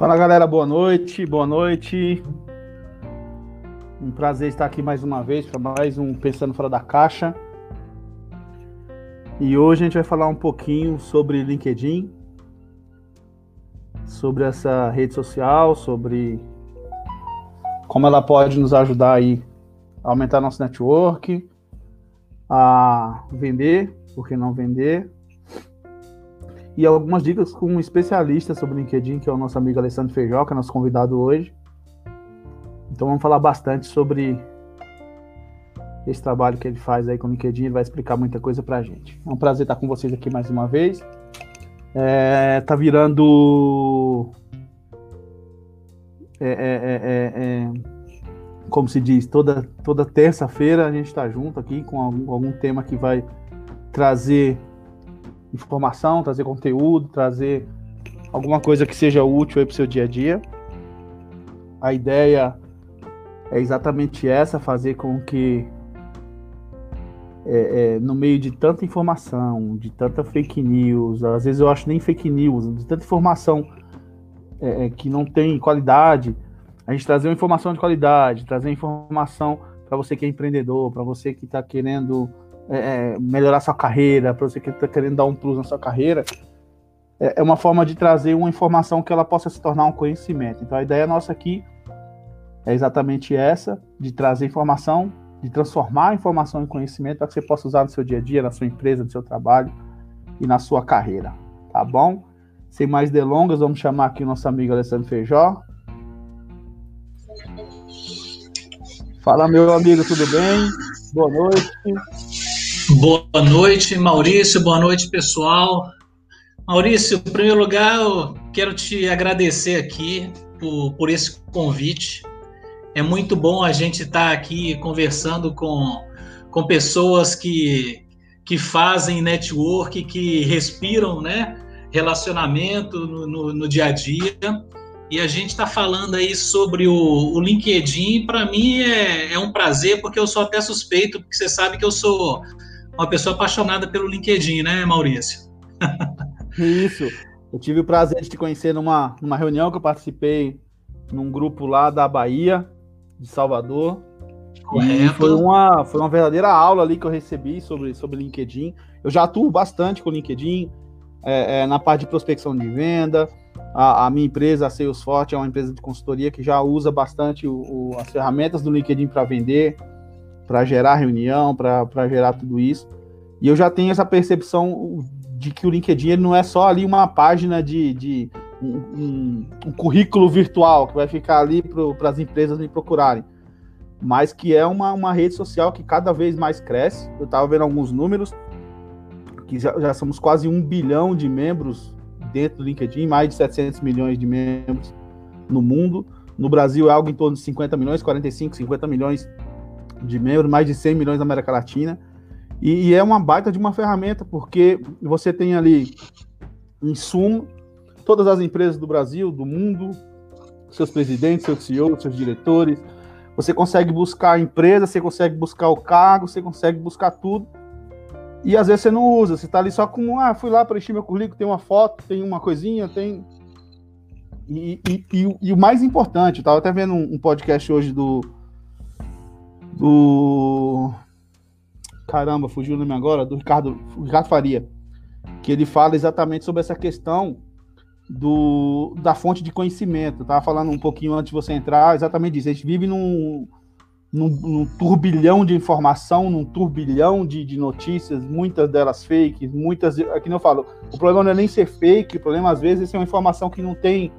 Fala galera, boa noite, boa noite. Um prazer estar aqui mais uma vez para mais um Pensando Fora da Caixa. E hoje a gente vai falar um pouquinho sobre LinkedIn, sobre essa rede social, sobre como ela pode nos ajudar aí a aumentar nosso network, a vender, por que não vender, e algumas dicas com um especialista sobre LinkedIn, que é o nosso amigo Alessandro é nosso convidado hoje. Então vamos falar bastante sobre esse trabalho que ele faz aí com o LinkedIn, ele vai explicar muita coisa pra gente. É um prazer estar com vocês aqui mais uma vez. É, tá virando. É, é, é, é como se diz, toda, toda terça-feira a gente está junto aqui com algum, algum tema que vai trazer informação, trazer conteúdo, trazer alguma coisa que seja útil para o seu dia a dia. A ideia é exatamente essa, fazer com que é, é, no meio de tanta informação, de tanta fake news, às vezes eu acho nem fake news, de tanta informação é, é que não tem qualidade, a gente trazer uma informação de qualidade, trazer informação para você que é empreendedor, para você que está querendo é, é, melhorar sua carreira, para você que está querendo dar um plus na sua carreira, é, é, uma forma de trazer uma informação que ela possa se tornar um conhecimento. Então a ideia nossa aqui é exatamente essa, de trazer informação, de transformar a informação em conhecimento para que você possa usar no seu dia a dia, na sua empresa, no seu trabalho e na sua carreira, tá bom? Sem mais delongas, vamos chamar aqui o nosso amigo Alessandro Feijó. Fala, meu amigo, tudo bem? Boa noite. Boa noite, Maurício. Boa noite, pessoal. Maurício, em primeiro lugar, eu quero te agradecer aqui por, por esse convite. É muito bom a gente estar aqui conversando com, com pessoas que, que fazem network, que respiram né, relacionamento no, no, no dia a dia. E a gente está falando aí sobre o, o LinkedIn. Para mim é, é um prazer, porque eu sou até suspeito, porque você sabe que eu sou uma pessoa apaixonada pelo LinkedIn, né, Maurício? Isso. Eu tive o prazer de te conhecer numa, numa reunião que eu participei num grupo lá da Bahia, de Salvador. Correto. Foi uma, foi uma verdadeira aula ali que eu recebi sobre, sobre LinkedIn. Eu já atuo bastante com LinkedIn, é, é, na parte de prospecção de venda. A, a, minha empresa, a Salesforce, é uma empresa de consultoria que já usa bastante o, o, as ferramentas do LinkedIn para vender para gerar reunião, para gerar tudo isso. E eu já tenho essa percepção de que o LinkedIn não é só ali uma página de, de um, um, um, currículo virtual que vai ficar ali para as empresas me procurarem, mas que é uma, uma rede social que cada vez mais cresce. Eu estava vendo alguns números, que já, já somos quase um bilhão de membros dentro do LinkedIn, mais de 700 milhões de membros no mundo. No Brasil é algo em torno de 50 milhões, 45, 50 milhões de membros, mais de 100 milhões na América Latina. E, e, é uma baita de uma ferramenta, porque você tem ali, em suma, todas as empresas do Brasil, do mundo, seus presidentes, seus CEOs, seus diretores. Você consegue buscar a empresa, você consegue buscar o cargo, você consegue buscar tudo. E às vezes você não usa, você está ali só com, ah, fui lá, preenchi meu currículo, tem uma foto, tem uma coisinha, tem. E, e, e, e o mais importante, eu estava até vendo um, um podcast hoje do, do. Caramba, fugiu o nome agora, do Ricardo, Ricardo Faria, que ele fala exatamente sobre essa questão do, da fonte de conhecimento. Eu tava falando um pouquinho antes de você entrar, exatamente isso. A gente vive num, num, num turbilhão de informação, num turbilhão de, de, notícias, muitas delas fake, muitas. Aqui não eu falo, o problema não é nem ser fake, o problema às vezes é uma informação que não tem,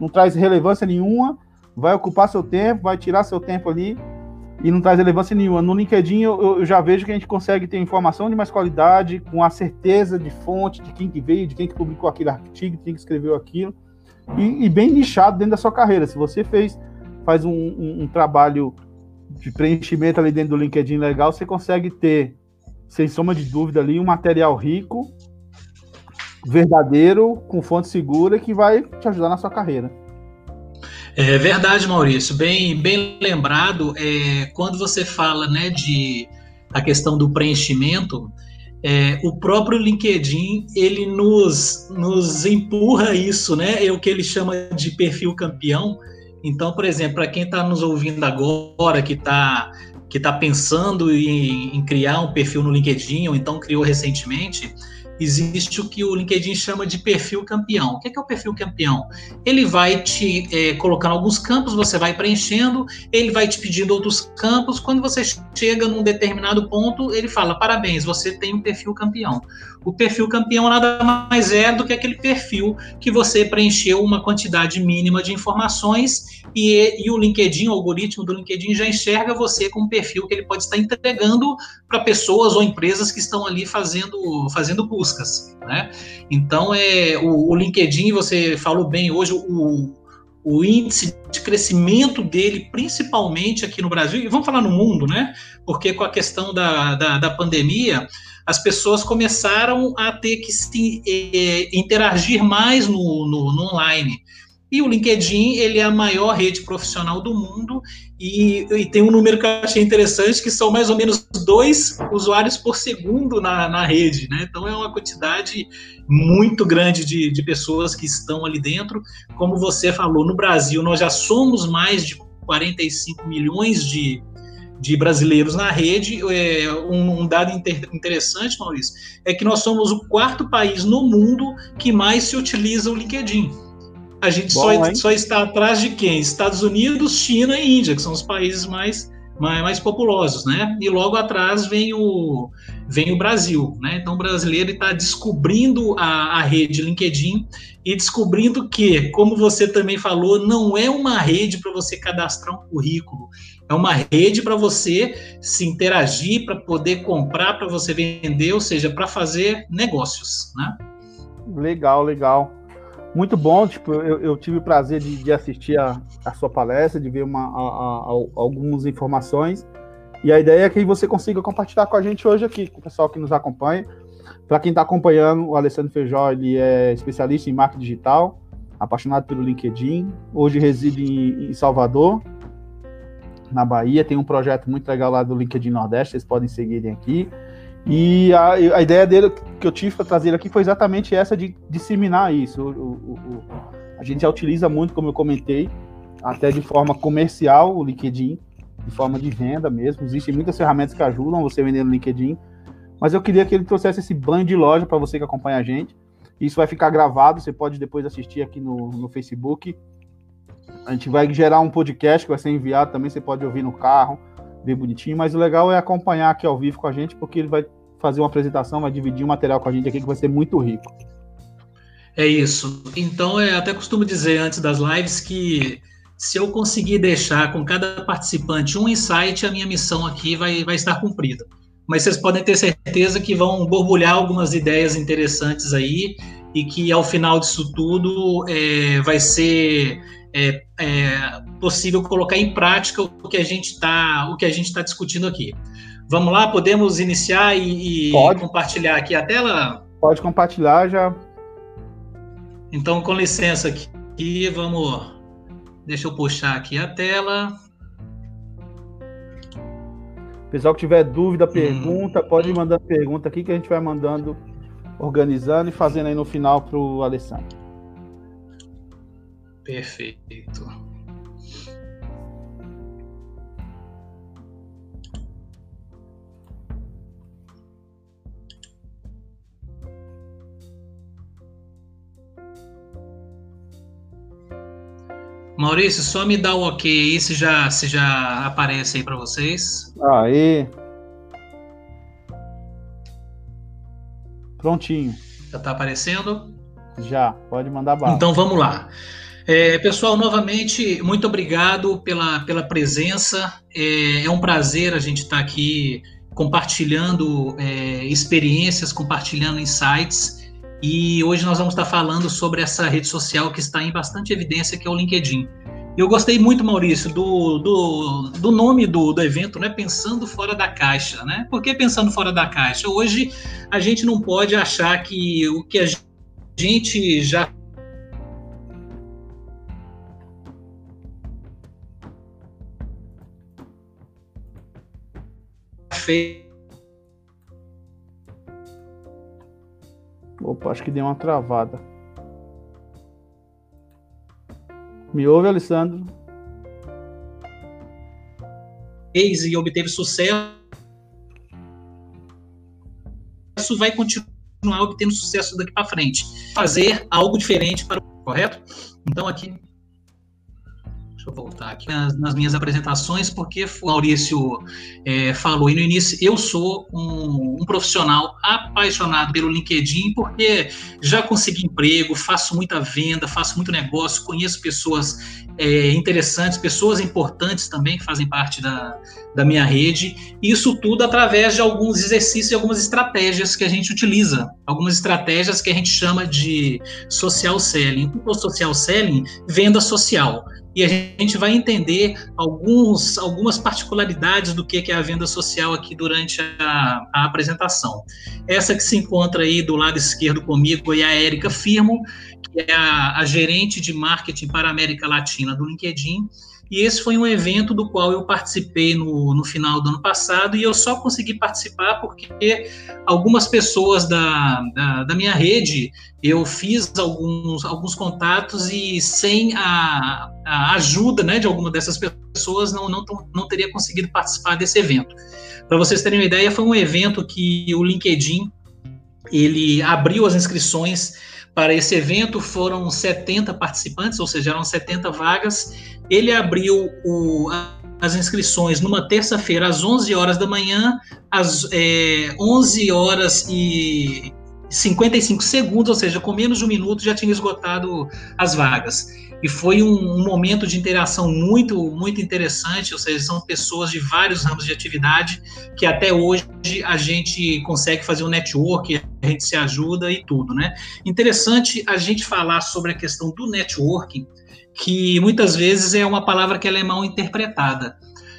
não traz relevância nenhuma, vai ocupar seu tempo, vai tirar seu tempo ali e não traz relevância nenhuma. No LinkedIn eu, eu, já vejo que a gente consegue ter informação de mais qualidade, com a certeza de fonte, de quem que veio, de quem que publicou aquele artigo, de quem que escreveu aquilo, e, e bem nichado dentro da sua carreira. Se você fez, faz um, um, um, trabalho de preenchimento ali dentro do LinkedIn legal, você consegue ter, sem soma de dúvida ali, um material rico, verdadeiro, com fonte segura, que vai te ajudar na sua carreira. É verdade, Maurício. Bem, bem lembrado. É, quando você fala, né, de a questão do preenchimento, é, o próprio LinkedIn ele nos, nos empurra isso, né? É o que ele chama de perfil campeão. Então, por exemplo, para quem está nos ouvindo agora, que está que tá pensando em, em criar um perfil no LinkedIn, ou então criou recentemente, existe o que o LinkedIn chama de perfil campeão. O que é, que é o perfil campeão? Ele vai te é, colocando alguns campos, você vai preenchendo, ele vai te pedindo outros campos. Quando você chega num determinado ponto, ele fala: parabéns, você tem um perfil campeão. O perfil campeão nada mais é do que aquele perfil que você preencheu uma quantidade mínima de informações e, e o LinkedIn, o algoritmo do LinkedIn já enxerga você com um perfil que ele pode estar entregando para pessoas ou empresas que estão ali fazendo, fazendo buscas. Né? Então, é, o, o LinkedIn, você falou bem hoje, o, o índice de crescimento dele, principalmente aqui no Brasil, e vamos falar no mundo, né? Porque com a questão da, da, da pandemia, as pessoas começaram a ter que se é, interagir mais no, no, no, online. E o LinkedIn, ele é a maior rede profissional do mundo e, e, tem um número que eu achei interessante, que são mais ou menos dois usuários por segundo na, na rede, né? Então é uma quantidade muito grande de, de pessoas que estão ali dentro. Como você falou, no Brasil nós já somos mais de 45 milhões de, de brasileiros na rede. É, um, dado inter, interessante, Maurício, é que nós somos o quarto país no mundo que mais se utiliza o LinkedIn. A gente Bom, só, só, está atrás de quem? Estados Unidos, China e Índia, que são os países mais, mais, mais populosos, né? E logo atrás vem o, vem o Brasil, né? Então o brasileiro está descobrindo a, a rede LinkedIn e descobrindo que, como você também falou, não é uma rede para você cadastrar um currículo, é uma rede para você se interagir, para poder comprar, para você vender, ou seja, para fazer negócios, né? Legal, legal. Muito bom, tipo, eu, eu tive o prazer de, de assistir a, a, sua palestra, de ver uma, a, a, algumas informações. E a ideia é que você consiga compartilhar com a gente hoje aqui, com o pessoal que nos acompanha. Para quem está acompanhando, o Alessandro Feijó ele é especialista em marketing digital, apaixonado pelo LinkedIn. Hoje reside em, em Salvador, na Bahia. Tem um projeto muito legal lá do LinkedIn Nordeste, vocês podem seguirem aqui. E a, a ideia dele que eu tive para trazer aqui foi exatamente essa de disseminar isso. O, o, o, a gente já utiliza muito, como eu comentei, até de forma comercial o LinkedIn, de forma de venda mesmo. Existem muitas ferramentas que ajudam você vender no LinkedIn, mas eu queria que ele trouxesse esse banho de loja para você que acompanha a gente. Isso vai ficar gravado, você pode depois assistir aqui no, no Facebook. A gente vai gerar um podcast que vai ser enviado também, você pode ouvir no carro, bem bonitinho, mas o legal é acompanhar aqui ao vivo com a gente, porque ele vai fazer uma apresentação, vai dividir um material com a gente aqui que vai ser muito rico. É isso. Então, eu até costumo dizer antes das lives que se eu conseguir deixar com cada participante um insight, a minha missão aqui vai, vai estar cumprida. Mas vocês podem ter certeza que vão borbulhar algumas ideias interessantes aí e que ao final disso tudo é, vai ser é, é, possível colocar em prática o que a gente está o que a gente está discutindo aqui. Vamos lá, podemos iniciar e, e compartilhar aqui a tela? Pode compartilhar já. Então, com licença aqui, vamos. Deixa eu puxar aqui a tela. Pessoal que tiver dúvida, hum. pergunta, hum. pode mandar pergunta aqui que a gente vai mandando, organizando e fazendo aí no final para o Alessandro. Perfeito. Maurício, só me dá o ok aí se já, se já aparece aí para vocês. Aí. Prontinho. Já está aparecendo? Já, pode mandar bala. Então vamos lá. É, pessoal, novamente, muito obrigado pela, pela presença. É, é um prazer a gente estar tá aqui compartilhando é, experiências, compartilhando insights. E hoje nós vamos estar falando sobre essa rede social que está em bastante evidência, que é o LinkedIn. Eu gostei muito, Maurício, do, do, do nome do, do evento, né? Pensando fora da caixa, né? Por que pensando fora da caixa? Hoje a gente não pode achar que o que a gente já fez Opa, acho que deu uma travada. Me ouve, Alessandro? E obteve sucesso, vai continuar obtendo sucesso daqui para frente. Fazer algo diferente para o correto? Então aqui Deixa eu voltar aqui nas, nas minhas apresentações, porque o Maurício é, falou no início, eu sou um, um, profissional apaixonado pelo LinkedIn, porque já consegui emprego, faço muita venda, faço muito negócio, conheço pessoas é, interessantes, pessoas importantes também que fazem parte da, da minha rede, isso tudo através de alguns exercícios e algumas estratégias que a gente utiliza, algumas estratégias que a gente chama de social selling. O social selling? Venda social e a gente vai entender alguns, algumas particularidades do que é a venda social aqui durante a, a apresentação. Essa que se encontra aí do lado esquerdo comigo é a Érica Firmo, que é a, a gerente de marketing para a América Latina do LinkedIn, e esse foi um evento do qual eu participei no, no final do ano passado e eu só consegui participar porque algumas pessoas da, da, da minha rede eu fiz alguns, alguns contatos e sem a, a ajuda né, de alguma dessas pessoas não, não, não teria conseguido participar desse evento. Para vocês terem uma ideia, foi um evento que o LinkedIn ele abriu as inscrições para esse evento foram 70 participantes, ou seja, eram 70 vagas. Ele abriu o, as inscrições numa terça-feira às 11 horas da manhã, às é, 11 horas e 55 segundos, ou seja, com menos de um minuto já tinha esgotado as vagas. E foi um, momento de interação muito, muito interessante, ou seja, são pessoas de vários ramos de atividade que até hoje a gente consegue fazer um network, a gente se ajuda e tudo, né? Interessante a gente falar sobre a questão do networking, que muitas vezes é uma palavra que ela é mal interpretada.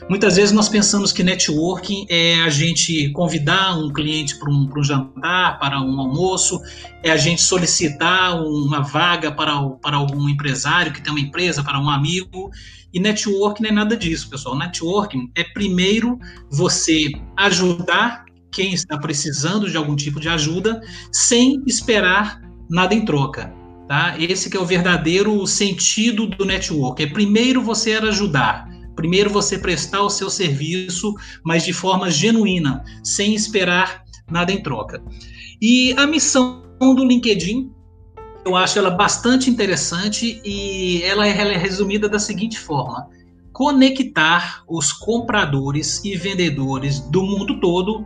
Muitas vezes nós pensamos que networking é a gente convidar um cliente para um, um, jantar, para um almoço, é a gente solicitar uma vaga para, para algum empresário que tem uma empresa, para um amigo. E networking não é nada disso, pessoal. Networking é primeiro você ajudar quem está precisando de algum tipo de ajuda sem esperar nada em troca. Tá? Esse que é o verdadeiro sentido do network. É primeiro você ajudar Primeiro você prestar o seu serviço, mas de forma genuína, sem esperar nada em troca. E a missão do LinkedIn, eu acho ela bastante interessante e ela é, é resumida da seguinte forma: conectar os compradores e vendedores do mundo todo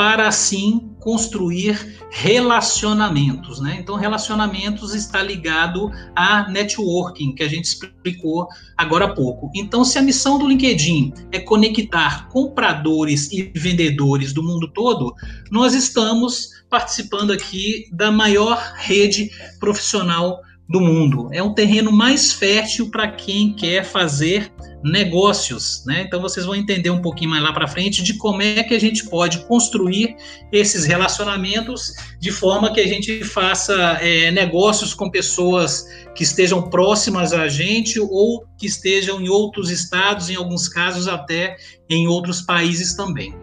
para assim construir relacionamentos, né? Então, relacionamentos está ligado a networking, que a gente explicou agora há pouco. Então, se a missão do LinkedIn é conectar compradores e vendedores do mundo todo, nós estamos participando aqui da maior rede profissional do mundo. É um terreno mais fértil para quem quer fazer negócios, né? Então vocês vão entender um pouquinho mais lá para frente de como é que a gente pode construir esses relacionamentos de forma que a gente faça é, negócios com pessoas que estejam próximas a gente ou que estejam em outros estados, em alguns casos até em outros países também.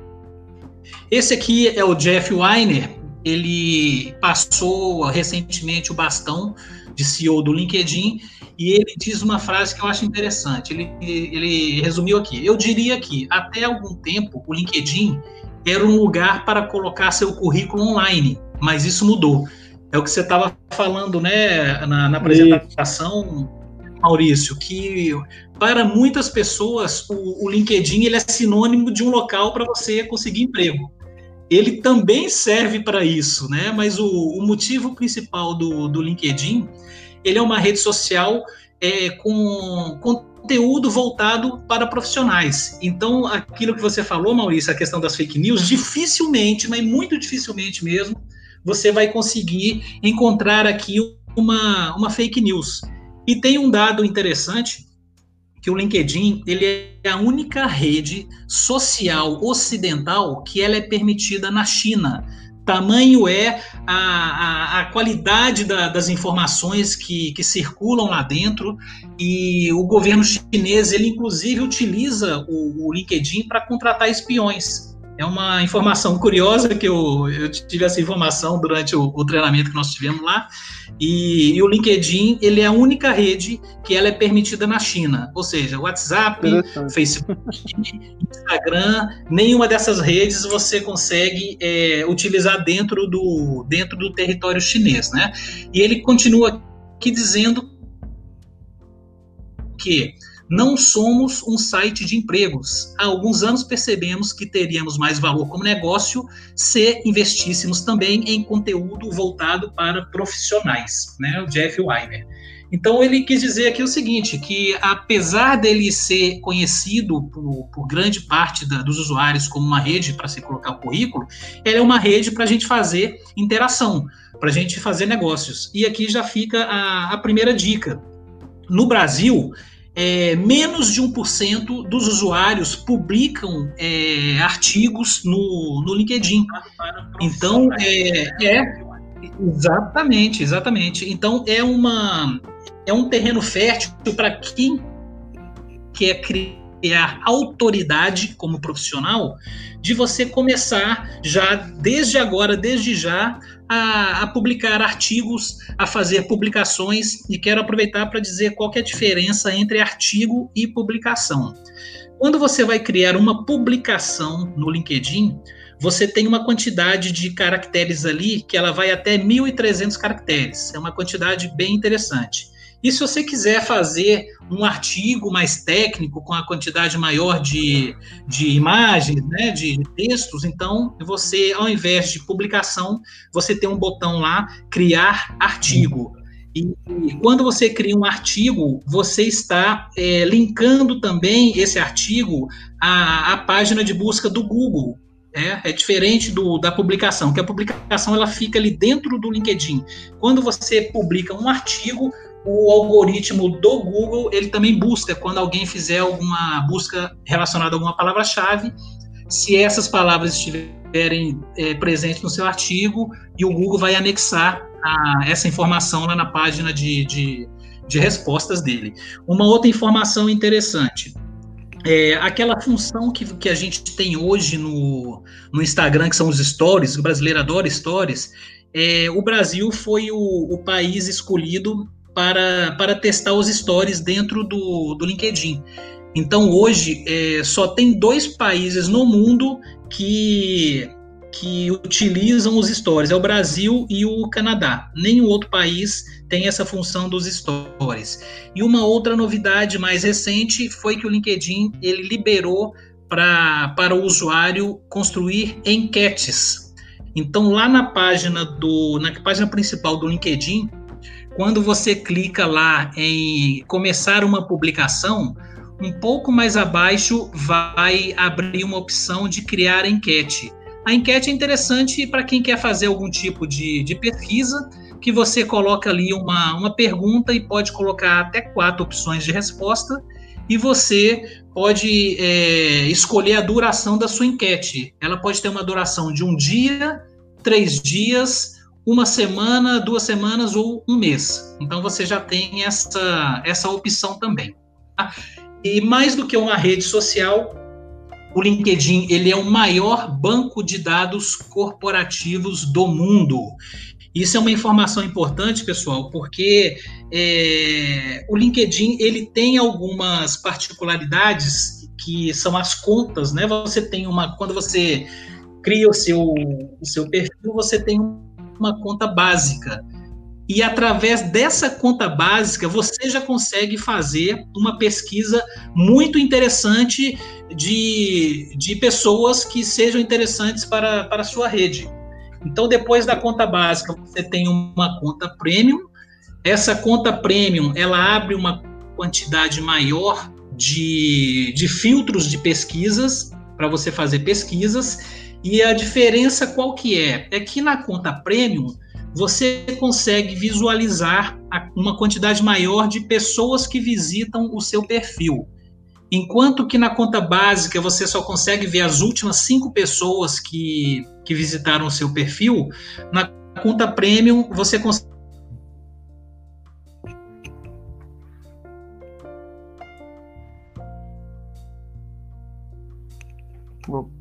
Esse aqui é o Jeff Weiner. Ele passou recentemente o bastão de CEO do LinkedIn, e ele diz uma frase que eu acho interessante. Ele, ele resumiu aqui: Eu diria que até algum tempo o LinkedIn era um lugar para colocar seu currículo online, mas isso mudou. É o que você estava falando, né, na, na apresentação, Maurício, que para muitas pessoas o, o LinkedIn ele é sinônimo de um local para você conseguir emprego ele também serve para isso, né? Mas o, o, motivo principal do, do LinkedIn, ele é uma rede social é, com conteúdo voltado para profissionais. Então, aquilo que você falou, Maurício, a questão das fake news, dificilmente, mas muito dificilmente mesmo, você vai conseguir encontrar aqui uma, uma fake news. E tem um dado interessante que o LinkedIn ele é a única rede social ocidental que ela é permitida na China. Tamanho é a, a, a qualidade da, das informações que, que circulam lá dentro e o governo chinês ele inclusive utiliza o, o LinkedIn para contratar espiões. É uma informação curiosa que eu, eu tive essa informação durante o, o treinamento que nós tivemos lá. E, e, o LinkedIn ele é a única rede que ela é permitida na China. Ou seja, WhatsApp, Facebook, Instagram, nenhuma dessas redes você consegue é, utilizar dentro do, dentro do território chinês. Né? E ele continua aqui dizendo que não somos um site de empregos. Há alguns anos percebemos que teríamos mais valor como negócio se investíssemos também em conteúdo voltado para profissionais, né? O Jeff Weiner. Então ele quis dizer aqui o seguinte, que apesar dele ser conhecido por, por grande parte da, dos usuários como uma rede para se colocar o currículo, ele é uma rede para a gente fazer interação, para a gente fazer negócios. E aqui já fica a, a primeira dica. No Brasil, é, menos de 1% dos usuários publicam é, artigos no, no LinkedIn. Então, é, é, exatamente, exatamente. Então, é, uma, é um terreno fértil para quem quer criar autoridade como profissional, de você começar já, desde agora, desde já, a, a, publicar artigos, a fazer publicações e quero aproveitar para dizer qual é a diferença entre artigo e publicação. Quando você vai criar uma publicação no LinkedIn, você tem uma quantidade de caracteres ali que ela vai até 1.300 caracteres. É uma quantidade bem interessante. E se você quiser fazer um artigo mais técnico, com a quantidade maior de, de imagens, né, de textos, então você, ao invés de publicação, você tem um botão lá, criar artigo. E, quando você cria um artigo, você está é, linkando também esse artigo à, à página de busca do Google. É, é, diferente do, da publicação, que a publicação ela fica ali dentro do LinkedIn. Quando você publica um artigo, o algoritmo do Google ele também busca quando alguém fizer alguma busca relacionada a alguma palavra-chave, se essas palavras estiverem é, presentes no seu artigo, e o Google vai anexar a, essa informação lá na página de, de, de respostas dele. Uma outra informação interessante. É, aquela função que, que a gente tem hoje no, no Instagram, que são os stories, o brasileiro adora stories, é, o Brasil foi o, o país escolhido para, para testar os stories dentro do, do LinkedIn. Então hoje é, só tem dois países no mundo que, que utilizam os stories, é o Brasil e o Canadá. Nenhum outro país tem essa função dos stories. E uma outra novidade mais recente foi que o LinkedIn ele liberou pra, para o usuário construir enquetes. Então lá na página do na página principal do LinkedIn quando você clica lá em começar uma publicação, um pouco mais abaixo vai abrir uma opção de criar enquete. A enquete é interessante para quem quer fazer algum tipo de, de pesquisa, que você coloca ali uma, uma pergunta e pode colocar até quatro opções de resposta, e você pode é, escolher a duração da sua enquete. Ela pode ter uma duração de um dia, três dias, uma semana, duas semanas ou um mês. Então você já tem essa, essa opção também. Tá? E mais do que uma rede social, o LinkedIn ele é o maior banco de dados corporativos do mundo. Isso é uma informação importante, pessoal, porque é, o LinkedIn ele tem algumas particularidades que são as contas, né? Você tem uma quando você cria o seu, o seu perfil, você tem uma conta básica. E através dessa conta básica, você já consegue fazer uma pesquisa muito interessante de, de pessoas que sejam interessantes para, para a sua rede. Então, depois da conta básica, você tem uma conta premium. Essa conta premium, ela abre uma quantidade maior de, de filtros de pesquisas para você fazer pesquisas e a diferença qual que é? É que na conta premium você consegue visualizar uma quantidade maior de pessoas que visitam o seu perfil. Enquanto que na conta básica você só consegue ver as últimas cinco pessoas que, que visitaram o seu perfil, na conta premium você consegue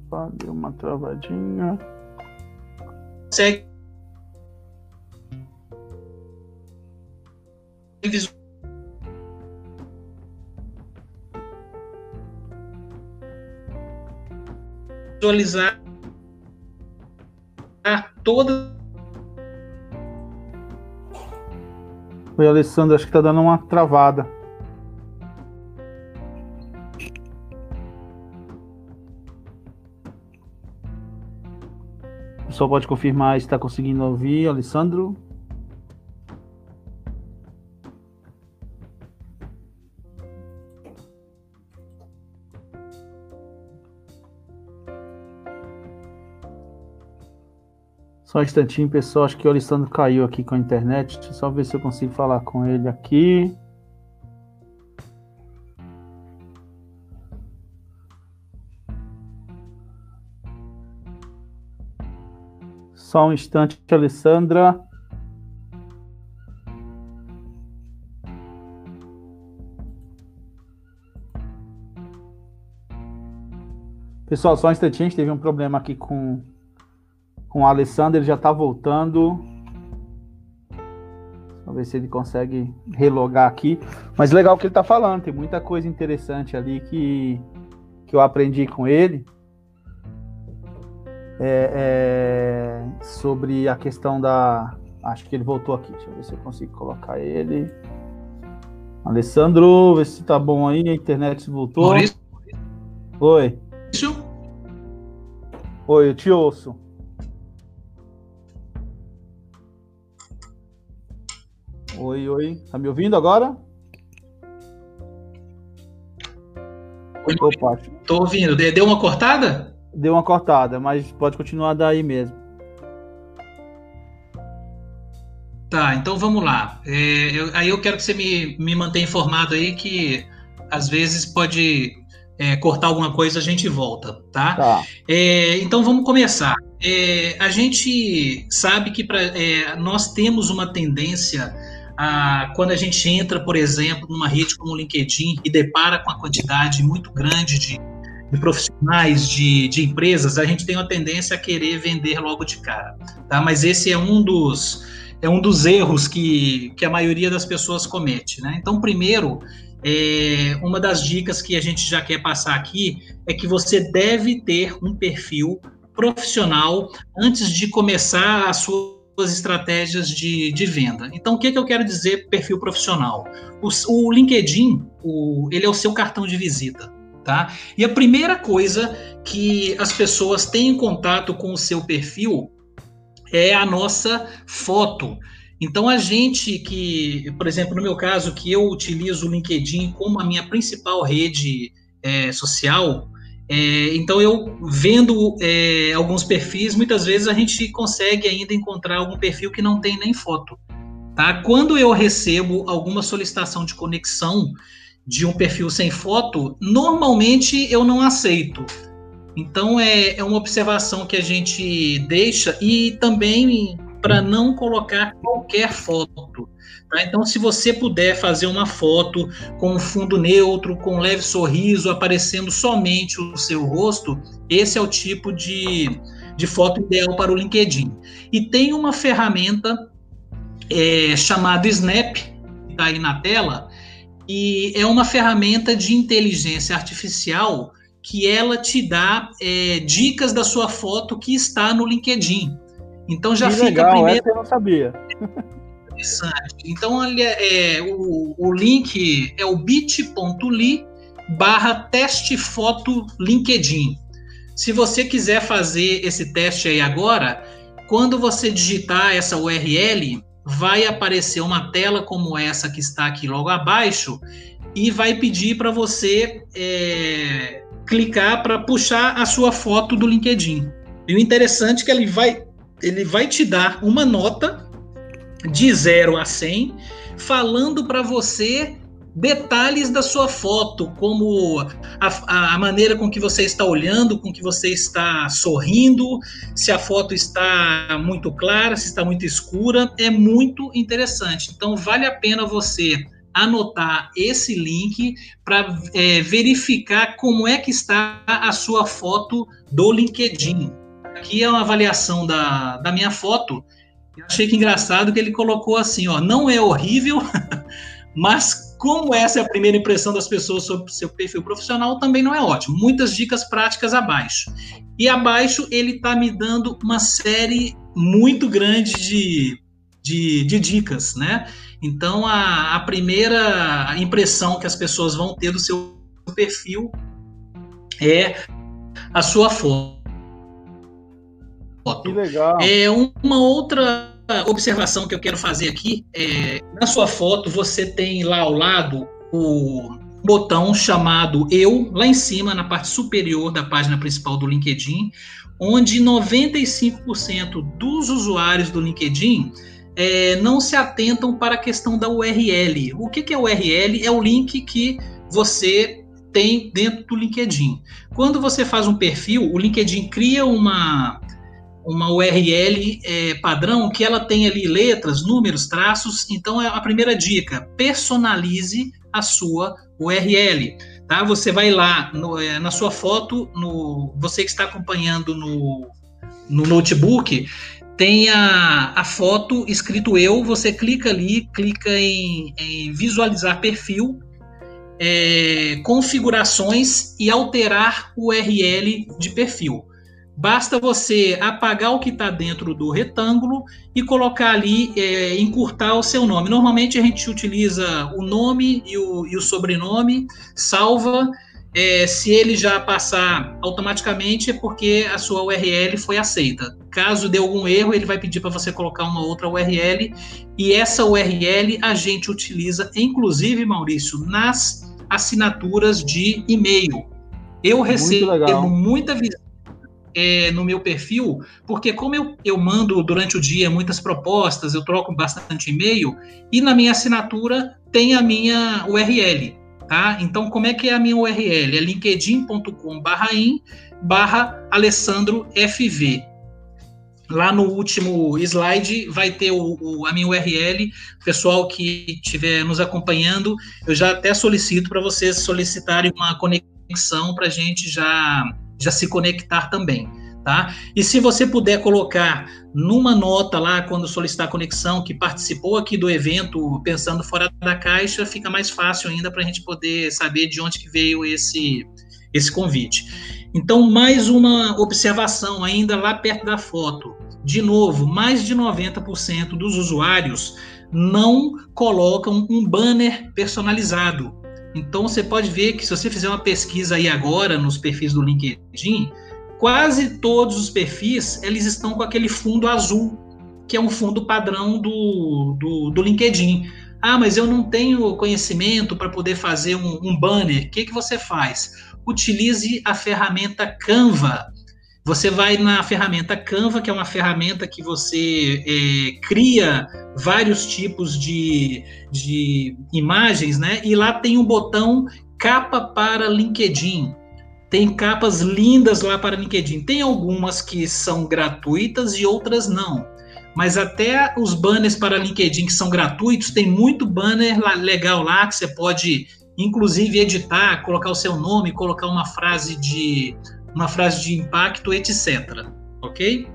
Opa, deu uma travadinha. Segue. Visualizar toda. Oi, Alessandro, acho que tá dando uma travada. Só pode confirmar se está conseguindo ouvir, Alessandro. Só um instantinho, pessoal. Acho que o Alessandro caiu aqui com a internet. Deixa eu só ver se eu consigo falar com ele aqui. Só um instante, Alessandra. Pessoal, só um instantinho, a gente teve um problema aqui com, com o Alessandro, ele já está voltando. Vamos ver se ele consegue relogar aqui. Mas legal o que ele está falando, tem muita coisa interessante ali que, que eu aprendi com ele é, é, sobre a questão da. Acho que ele voltou aqui. Deixa eu ver se eu consigo colocar ele. Alessandro, vê se tá bom aí. A internet voltou. Maurício? Oi. Maurício? Oi, eu te ouço. Oi, oi. Tá me ouvindo agora? Oi, Opa. Tô ouvindo. Deu uma cortada? Deu uma cortada, mas pode continuar daí mesmo. Tá, então vamos lá. É, eu, aí eu quero que você me, me mantenha informado aí que às vezes pode é, cortar alguma coisa, a gente volta, tá? tá. É, então vamos começar. É, a gente sabe que pra, é, nós temos uma tendência a, quando a gente entra, por exemplo, numa rede como o LinkedIn e depara com a quantidade muito grande de de profissionais, de, de empresas, a gente tem uma tendência a querer vender logo de cara. Tá? Mas esse é um dos, é um dos erros que, que a maioria das pessoas comete. Né? Então, primeiro, é, uma das dicas que a gente já quer passar aqui é que você deve ter um perfil profissional antes de começar as suas estratégias de, de venda. Então, o que, que eu quero dizer perfil profissional? O, o LinkedIn, o, ele é o seu cartão de visita. Tá? E a primeira coisa que as pessoas têm em contato com o seu perfil é a nossa foto. Então a gente que, por exemplo, no meu caso, que eu utilizo o LinkedIn como a minha principal rede é, social, é, então eu vendo é, alguns perfis, muitas vezes a gente consegue ainda encontrar algum perfil que não tem nem foto. Tá? Quando eu recebo alguma solicitação de conexão, de um perfil sem foto, normalmente eu não aceito. Então é, é uma observação que a gente deixa e também para não colocar qualquer foto. Tá? Então, se você puder fazer uma foto com um fundo neutro, com um leve sorriso, aparecendo somente o seu rosto, esse é o tipo de, de foto ideal para o LinkedIn. E tem uma ferramenta é, chamada Snap, que está aí na tela, e é uma ferramenta de inteligência artificial que ela te dá é, dicas da sua foto que está no LinkedIn. Então já que fica legal, primeiro. Essa eu não sabia. Interessante. Então olha, é, o, o link é o bit.ly barra teste foto LinkedIn. Se você quiser fazer esse teste aí agora, quando você digitar essa URL, vai aparecer uma tela como essa que está aqui logo abaixo e vai pedir para você é, clicar para puxar a sua foto do LinkedIn. E o interessante é que ele vai, ele vai te dar uma nota de 0 a 100 falando para você detalhes da sua foto, como a, a, maneira com que você está olhando, com que você está sorrindo, se a foto está muito clara, se está muito escura, é muito interessante. Então vale a pena você anotar esse link para é, verificar como é que está a sua foto do LinkedIn. Aqui é uma avaliação da, da minha foto. Eu achei que engraçado que ele colocou assim, ó, não é horrível, mas como essa é a primeira impressão das pessoas sobre o seu perfil profissional, também não é ótimo. Muitas dicas práticas abaixo. E abaixo ele está me dando uma série muito grande de, de, de dicas, né? Então a, a primeira impressão que as pessoas vão ter do seu perfil é a sua foto. Que legal. É uma outra observação que eu quero fazer aqui é na sua foto você tem lá ao lado o botão chamado Eu, lá em cima, na parte superior da página principal do LinkedIn, onde 95% dos usuários do LinkedIn é, não se atentam para a questão da URL. O que, que é URL? É o link que você tem dentro do LinkedIn. Quando você faz um perfil, o LinkedIn cria uma, uma URL é, padrão que ela tem ali letras, números, traços. Então, é a primeira dica: personalize a sua URL. Tá? Você vai lá no, é, na sua foto, no, você que está acompanhando no, no notebook, tem a, a foto escrito eu, você clica ali, clica em, em visualizar perfil, é, configurações e alterar o URL de perfil. Basta você apagar o que está dentro do retângulo e colocar ali, é, encurtar o seu nome. Normalmente a gente utiliza o nome e o, e o sobrenome, salva. É, se ele já passar automaticamente, é porque a sua URL foi aceita. Caso dê algum erro, ele vai pedir para você colocar uma outra URL. E essa URL a gente utiliza, inclusive, Maurício, nas assinaturas de e-mail. Eu recebo muita visita é, no meu perfil, porque como eu, eu mando durante o dia muitas propostas, eu troco bastante e-mail, e na minha assinatura tem a minha URL, tá? Então, como é que é a minha URL? É linkedin.com barra in barra Alessandro FV. Lá no último slide vai ter o, o, a minha URL. Pessoal que estiver nos acompanhando, eu já até solicito para vocês solicitarem uma conexão para a gente já já se conectar também. Tá? E se você puder colocar numa nota lá, quando solicitar conexão, que participou aqui do evento pensando fora da caixa, fica mais fácil ainda para a gente poder saber de onde que veio esse, esse convite. Então, mais uma observação ainda lá perto da foto. De novo, mais de 90% dos usuários não colocam um banner personalizado. Então você pode ver que se você fizer uma pesquisa aí agora nos perfis do LinkedIn, quase todos os perfis eles estão com aquele fundo azul, que é um fundo padrão do, do, do LinkedIn. Ah, mas eu não tenho conhecimento para poder fazer um, um banner. O que, que você faz? Utilize a ferramenta Canva. Você vai na ferramenta Canva, que é uma ferramenta que você é, cria vários tipos de, de imagens, né? E lá tem um botão capa para LinkedIn. Tem capas lindas lá para LinkedIn. Tem algumas que são gratuitas e outras não. Mas até os banners para LinkedIn que são gratuitos, tem muito banner legal lá que você pode, inclusive, editar, colocar o seu nome, colocar uma frase de uma frase de impacto, etc. Ok?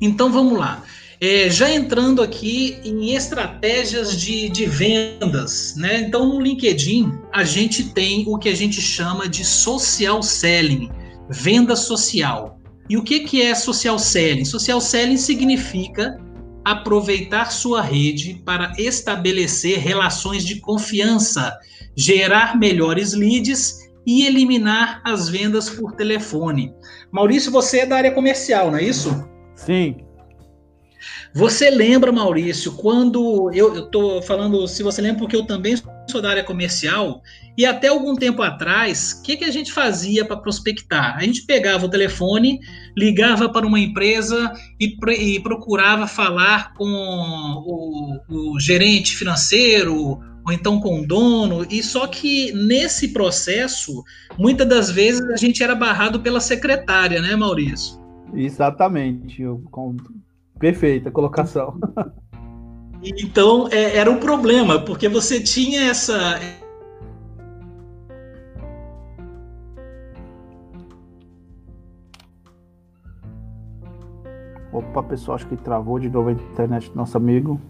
Então vamos lá. É, já entrando aqui em estratégias de, de vendas, né? Então no LinkedIn a gente tem o que a gente chama de social selling, venda social. E o que, que é social selling? Social selling significa aproveitar sua rede para estabelecer relações de confiança, gerar melhores leads e eliminar as vendas por telefone. Maurício, você é da área comercial, não é isso? Sim. Você lembra, Maurício, quando eu estou falando, se você lembra, porque eu também sou da área comercial, e até algum tempo atrás, o que, que a gente fazia para prospectar? A gente pegava o telefone, ligava para uma empresa e, e procurava falar com o, o gerente financeiro, ou então com o dono, e só que nesse processo, muitas das vezes a gente era barrado pela secretária, né, Maurício? Exatamente, eu, com... perfeita colocação. Então é, era um problema, porque você tinha essa. Opa, pessoal, acho que travou de novo a internet do nosso amigo.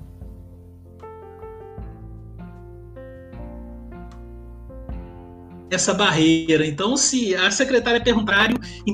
Essa barreira. Então, se a secretária perguntar,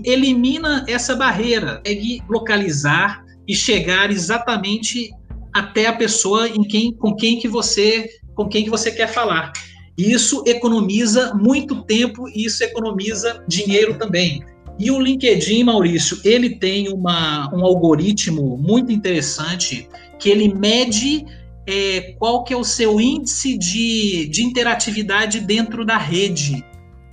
elimina essa barreira, consegue localizar e chegar exatamente até a pessoa em quem, com quem que você com quem que você quer falar. Isso economiza muito tempo e isso economiza dinheiro também. E o LinkedIn, Maurício, ele tem uma, um algoritmo muito interessante que ele mede é, qual que é o seu índice de, de interatividade dentro da rede.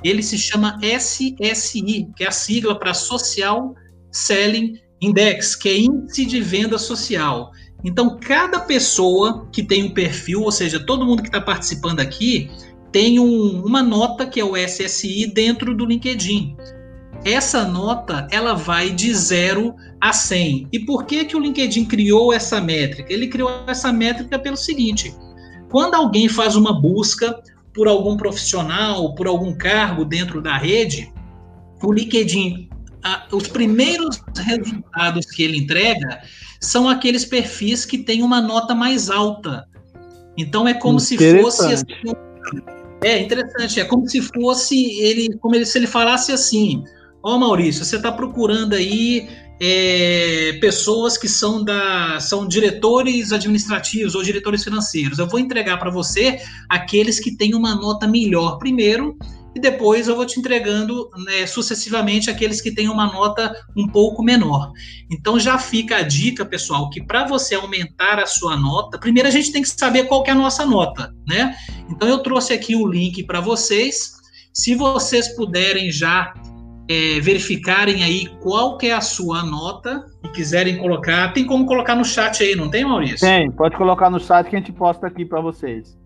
Ele se chama SSI, que é a sigla para Social Selling Index, que é Índice de Venda Social. Então, cada pessoa que tem um perfil, ou seja, todo mundo que está participando aqui, tem um, uma nota que é o SSI dentro do LinkedIn. Essa nota ela vai de 0 a 100. E por que, que o LinkedIn criou essa métrica? Ele criou essa métrica pelo seguinte: quando alguém faz uma busca por algum profissional, por algum cargo dentro da rede, o LinkedIn, os primeiros resultados que ele entrega são aqueles perfis que têm uma nota mais alta. Então é como se fosse assim, é interessante, é como se fosse ele, como ele, se ele falasse assim: Ó, oh, Maurício, você está procurando aí é, pessoas que são da são diretores administrativos ou diretores financeiros. Eu vou entregar para você aqueles que têm uma nota melhor primeiro e depois eu vou te entregando né, sucessivamente aqueles que têm uma nota um pouco menor. Então já fica a dica, pessoal, que para você aumentar a sua nota, primeiro a gente tem que saber qual que é a nossa nota, né? Então eu trouxe aqui o link para vocês. Se vocês puderem já é, verificarem aí qual que é a sua nota e quiserem colocar, tem como colocar no chat aí, não tem, Maurício? Tem, pode colocar no chat que a gente posta aqui para vocês.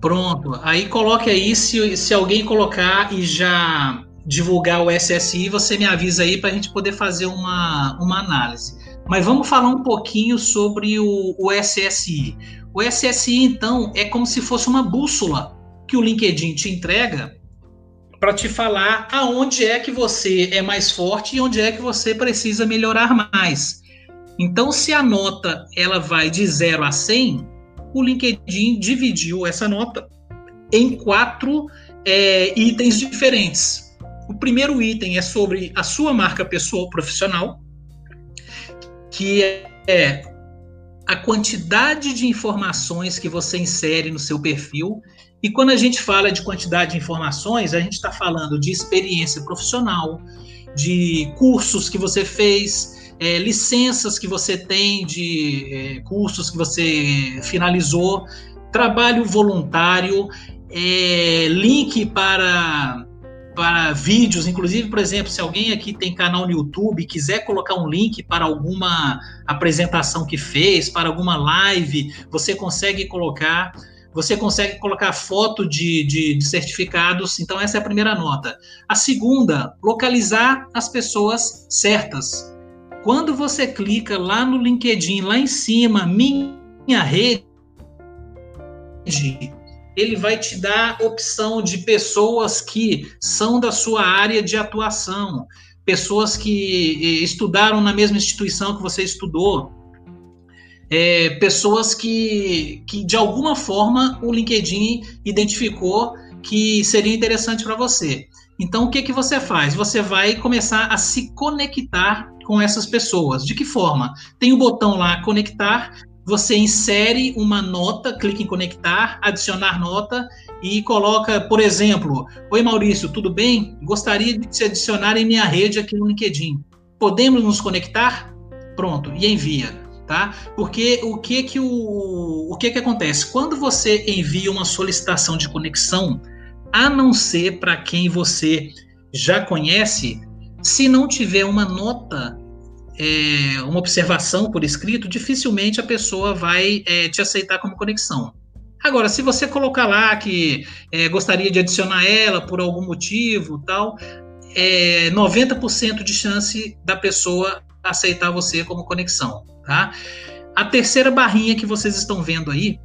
Pronto, aí coloque aí, se, se alguém colocar e já divulgar o SSI, você me avisa aí para a gente poder fazer uma, uma análise. Mas vamos falar um pouquinho sobre o, o SSI. O SSI, então, é como se fosse uma bússola que o LinkedIn te entrega para te falar aonde é que você é mais forte e onde é que você precisa melhorar mais. Então, se a nota ela vai de 0 a 100, o LinkedIn dividiu essa nota em quatro é, itens diferentes. O primeiro item é sobre a sua marca pessoal profissional, que é a quantidade de informações que você insere no seu perfil e quando a gente fala de quantidade de informações, a gente está falando de experiência profissional, de cursos que você fez, é, licenças que você tem de é, cursos que você finalizou, trabalho voluntário, é, link para, para vídeos, inclusive, por exemplo, se alguém aqui tem canal no YouTube e quiser colocar um link para alguma apresentação que fez, para alguma live, você consegue colocar você consegue colocar foto de, de, de, certificados. Então, essa é a primeira nota. A segunda, localizar as pessoas certas. Quando você clica lá no LinkedIn, lá em cima, minha rede, ele vai te dar opção de pessoas que são da sua área de atuação, pessoas que eh, estudaram na mesma instituição que você estudou, é, pessoas que, que, de alguma forma, o LinkedIn identificou que seria interessante para você. Então, o que, que você faz? Você vai começar a se conectar com essas pessoas. De que forma? Tem o botão lá, conectar, você insere uma nota, clica em conectar, adicionar nota e coloca, por exemplo, Oi Maurício, tudo bem? Gostaria de se adicionar em minha rede aqui no LinkedIn. Podemos nos conectar? Pronto, e envia tá? Porque o que que o, o que que acontece? Quando você envia uma solicitação de conexão, a não ser para quem você já conhece, se não tiver uma nota, é, uma observação por escrito, dificilmente a pessoa vai é, te aceitar como conexão. Agora, se você colocar lá que é, gostaria de adicionar ela por algum motivo, tal, é 90% de chance da pessoa aceitar você como conexão. Tá? A terceira barrinha que vocês estão vendo aí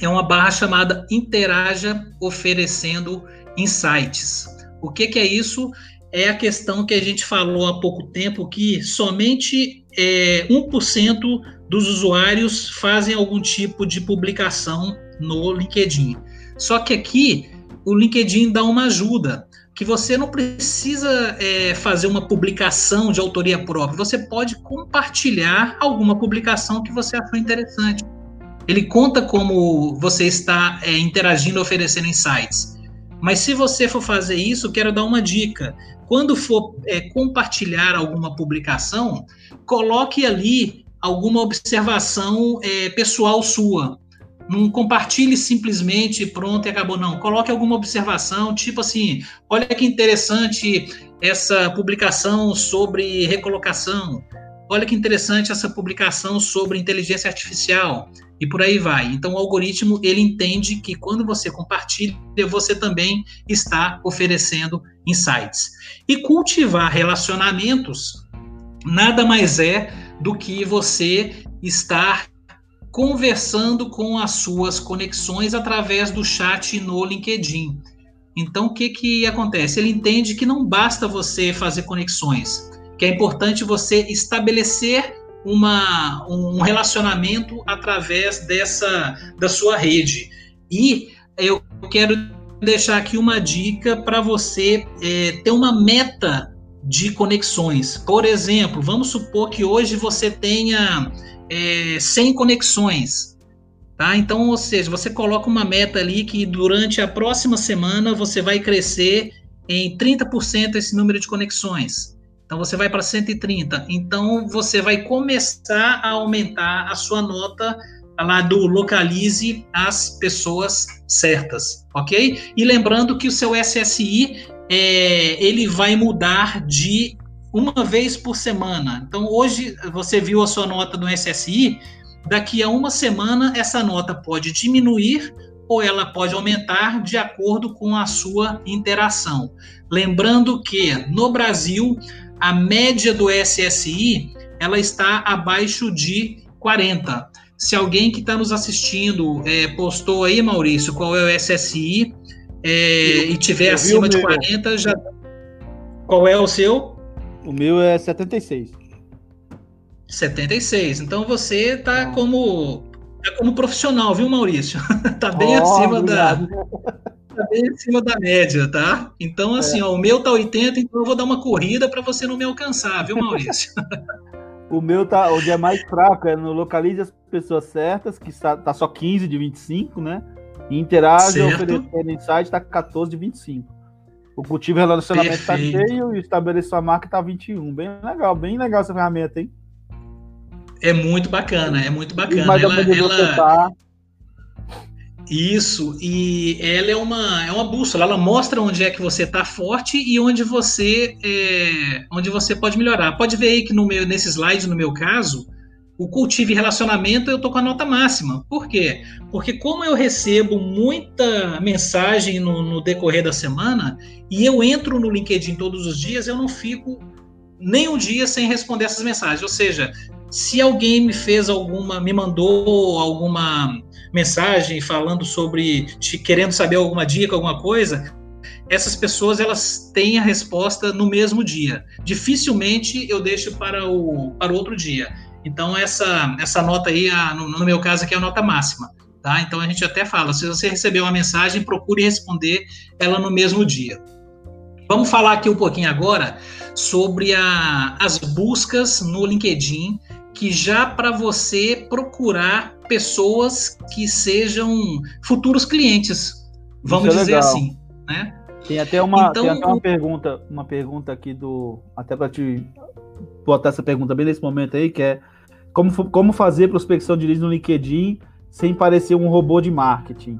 é uma barra chamada Interaja oferecendo insights. O que, que é isso? É a questão que a gente falou há pouco tempo que somente é, 1% dos usuários fazem algum tipo de publicação no LinkedIn. Só que aqui o LinkedIn dá uma ajuda, que você não precisa é, fazer uma publicação de autoria própria, você pode compartilhar alguma publicação que você achou interessante. Ele conta como você está é, interagindo, oferecendo insights. Mas se você for fazer isso, quero dar uma dica. Quando for é, compartilhar alguma publicação, coloque ali alguma observação é, pessoal sua. Não compartilhe simplesmente pronto e acabou, não. Coloque alguma observação, tipo assim: olha que interessante essa publicação sobre recolocação. Olha que interessante essa publicação sobre inteligência artificial e por aí vai. Então o algoritmo ele entende que quando você compartilha, você também está oferecendo insights. E cultivar relacionamentos nada mais é do que você estar conversando com as suas conexões através do chat no LinkedIn. Então o que que acontece? Ele entende que não basta você fazer conexões, que é importante você estabelecer uma, um relacionamento através dessa da sua rede. E eu quero deixar aqui uma dica para você é, ter uma meta de conexões. Por exemplo, vamos supor que hoje você tenha é, 100 conexões. Tá? Então, ou seja, você coloca uma meta ali que durante a próxima semana você vai crescer em 30% esse número de conexões. Então você vai para 130. Então você vai começar a aumentar a sua nota lá do localize as pessoas certas, ok? E lembrando que o seu SSI é, ele vai mudar de uma vez por semana. Então hoje você viu a sua nota do SSI, daqui a uma semana essa nota pode diminuir ou ela pode aumentar de acordo com a sua interação. Lembrando que no Brasil a média do SSI ela está abaixo de 40. Se alguém que está nos assistindo é, postou aí, Maurício, qual é o SSI é, e tiver acima de 40, já. Qual é o seu? O meu é 76. 76. Então você está ah. como tá como profissional, viu, Maurício? tá bem oh, acima obrigado. da tá bem acima da média, tá? Então, assim, é. ó, o meu tá 80, então eu vou dar uma corrida para você não me alcançar, viu, Maurício? o meu tá, o dia mais fraco é no localize as pessoas certas, que está, tá só 15 de 25, né? E interage oferecendo insight tá 14 de 25. O cultivo relacionamento tá Perfeito. tá cheio e estabelecer a marca tá 21. Bem legal, bem legal essa ferramenta, hein? É muito bacana, é muito bacana. E mais ela, ela... Tá isso, e ela é uma, é uma bússola, ela mostra onde é que você está forte e onde você é, onde você pode melhorar. Pode ver aí que no meu, nesse slide, no meu caso, o cultivo e relacionamento eu tô com a nota máxima. Por quê? Porque como eu recebo muita mensagem no, no decorrer da semana e eu entro no LinkedIn todos os dias, eu não fico nem um dia sem responder essas mensagens. Ou seja, se alguém me fez alguma, me mandou alguma mensagem falando sobre, querendo saber alguma dica, alguma coisa, essas pessoas elas têm a resposta no mesmo dia. Dificilmente eu deixo para o, para outro dia. Então essa essa nota aí, a, no, no, meu caso aqui é a nota máxima, tá? Então a gente até fala, se você receber uma mensagem, procure responder ela no mesmo dia. Vamos falar aqui um pouquinho agora sobre a, as buscas no LinkedIn que já para você procurar pessoas que sejam futuros clientes, vamos é dizer legal. assim, né? Tem até uma, então, tem até uma pergunta, uma pergunta aqui do até para te botar essa pergunta bem nesse momento aí, que é como, como fazer prospecção de leads no LinkedIn sem parecer um robô de marketing.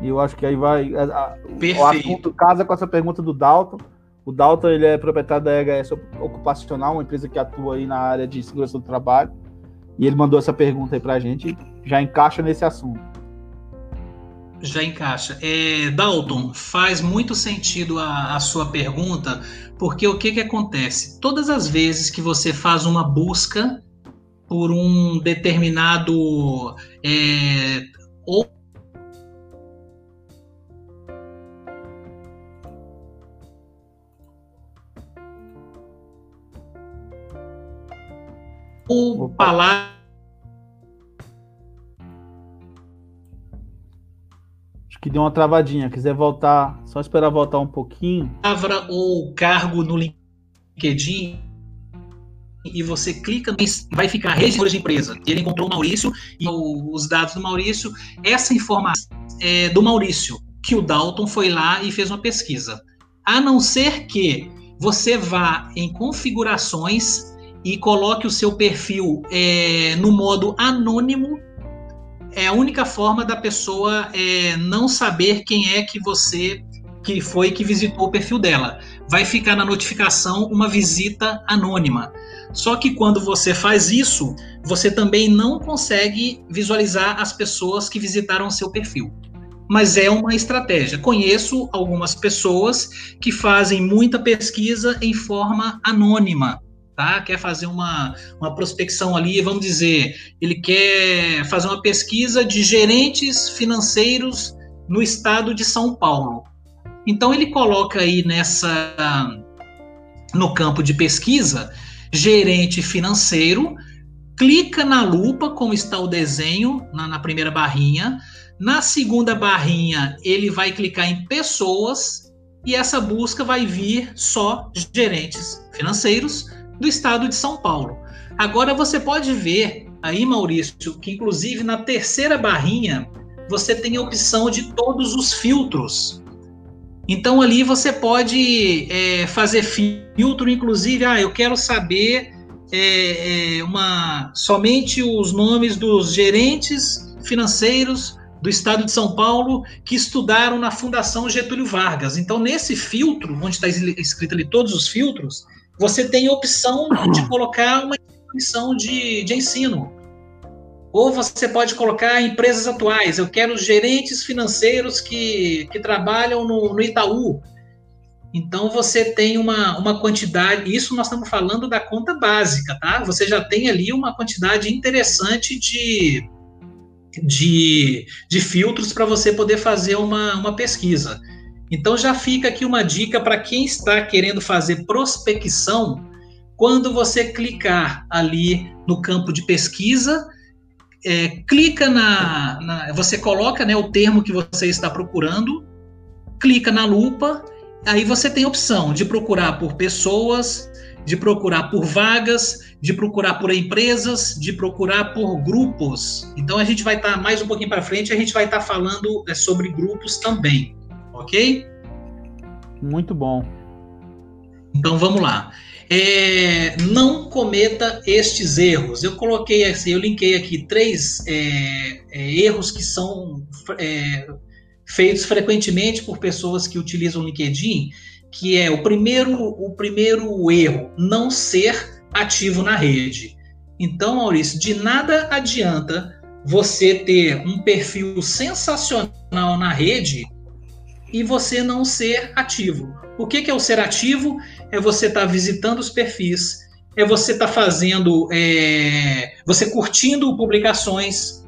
E eu acho que aí vai a, a, o assunto casa com essa pergunta do Dalton o Dalton ele é proprietário da EHS Ocupacional, uma empresa que atua aí na área de segurança do trabalho. E ele mandou essa pergunta aí para a gente, já encaixa nesse assunto. Já encaixa. É, Dalton, faz muito sentido a, a sua pergunta, porque o que, que acontece? Todas as vezes que você faz uma busca por um determinado é, ou o palavra que deu uma travadinha. Quiser voltar, só esperar voltar um pouquinho. Palavra ou cargo no LinkedIn e você clica, vai ficar registro de empresa. Ele encontrou o Maurício e os dados do Maurício. Essa informação é do Maurício, que o Dalton foi lá e fez uma pesquisa. A não ser que você vá em configurações e coloque o seu perfil é, no modo anônimo, é a única forma da pessoa é, não saber quem é que você que foi que visitou o perfil dela. Vai ficar na notificação uma visita anônima. Só que quando você faz isso, você também não consegue visualizar as pessoas que visitaram seu perfil. Mas é uma estratégia. Conheço algumas pessoas que fazem muita pesquisa em forma anônima. Tá? Quer fazer uma, uma prospecção ali, vamos dizer, ele quer fazer uma pesquisa de gerentes financeiros no estado de São Paulo. Então ele coloca aí nessa no campo de pesquisa gerente financeiro, clica na lupa, como está o desenho na, na primeira barrinha. Na segunda barrinha, ele vai clicar em pessoas e essa busca vai vir só gerentes financeiros do estado de São Paulo. Agora você pode ver aí, Maurício, que inclusive na terceira barrinha você tem a opção de todos os filtros. Então ali você pode é, fazer filtro, inclusive, ah, eu quero saber é, é, uma, somente os nomes dos gerentes financeiros do estado de São Paulo que estudaram na Fundação Getúlio Vargas. Então, nesse filtro, onde está escrito ali todos os filtros, você tem a opção de colocar uma instituição de, de ensino. Ou você pode colocar empresas atuais. Eu quero gerentes financeiros que, que trabalham no, no Itaú. Então você tem uma, uma quantidade. Isso nós estamos falando da conta básica, tá? Você já tem ali uma quantidade interessante de, de, de filtros para você poder fazer uma, uma pesquisa. Então já fica aqui uma dica para quem está querendo fazer prospecção. Quando você clicar ali no campo de pesquisa, é, clica na, na, Você coloca né, o termo que você está procurando, clica na lupa, aí você tem a opção de procurar por pessoas, de procurar por vagas, de procurar por empresas, de procurar por grupos. Então a gente vai estar tá, mais um pouquinho para frente, a gente vai estar tá falando é, sobre grupos também ok? Muito bom. Então vamos lá. É, não cometa estes erros. Eu coloquei assim, eu linkei aqui três é, é, erros que são é, feitos frequentemente por pessoas que utilizam o LinkedIn, que é o primeiro, o primeiro erro, não ser ativo na rede. Então, Maurício, de nada adianta você ter um perfil sensacional na rede e você não ser ativo. O que, que é o ser ativo? É você estar tá visitando os perfis, é você estar tá fazendo, é, você curtindo publicações,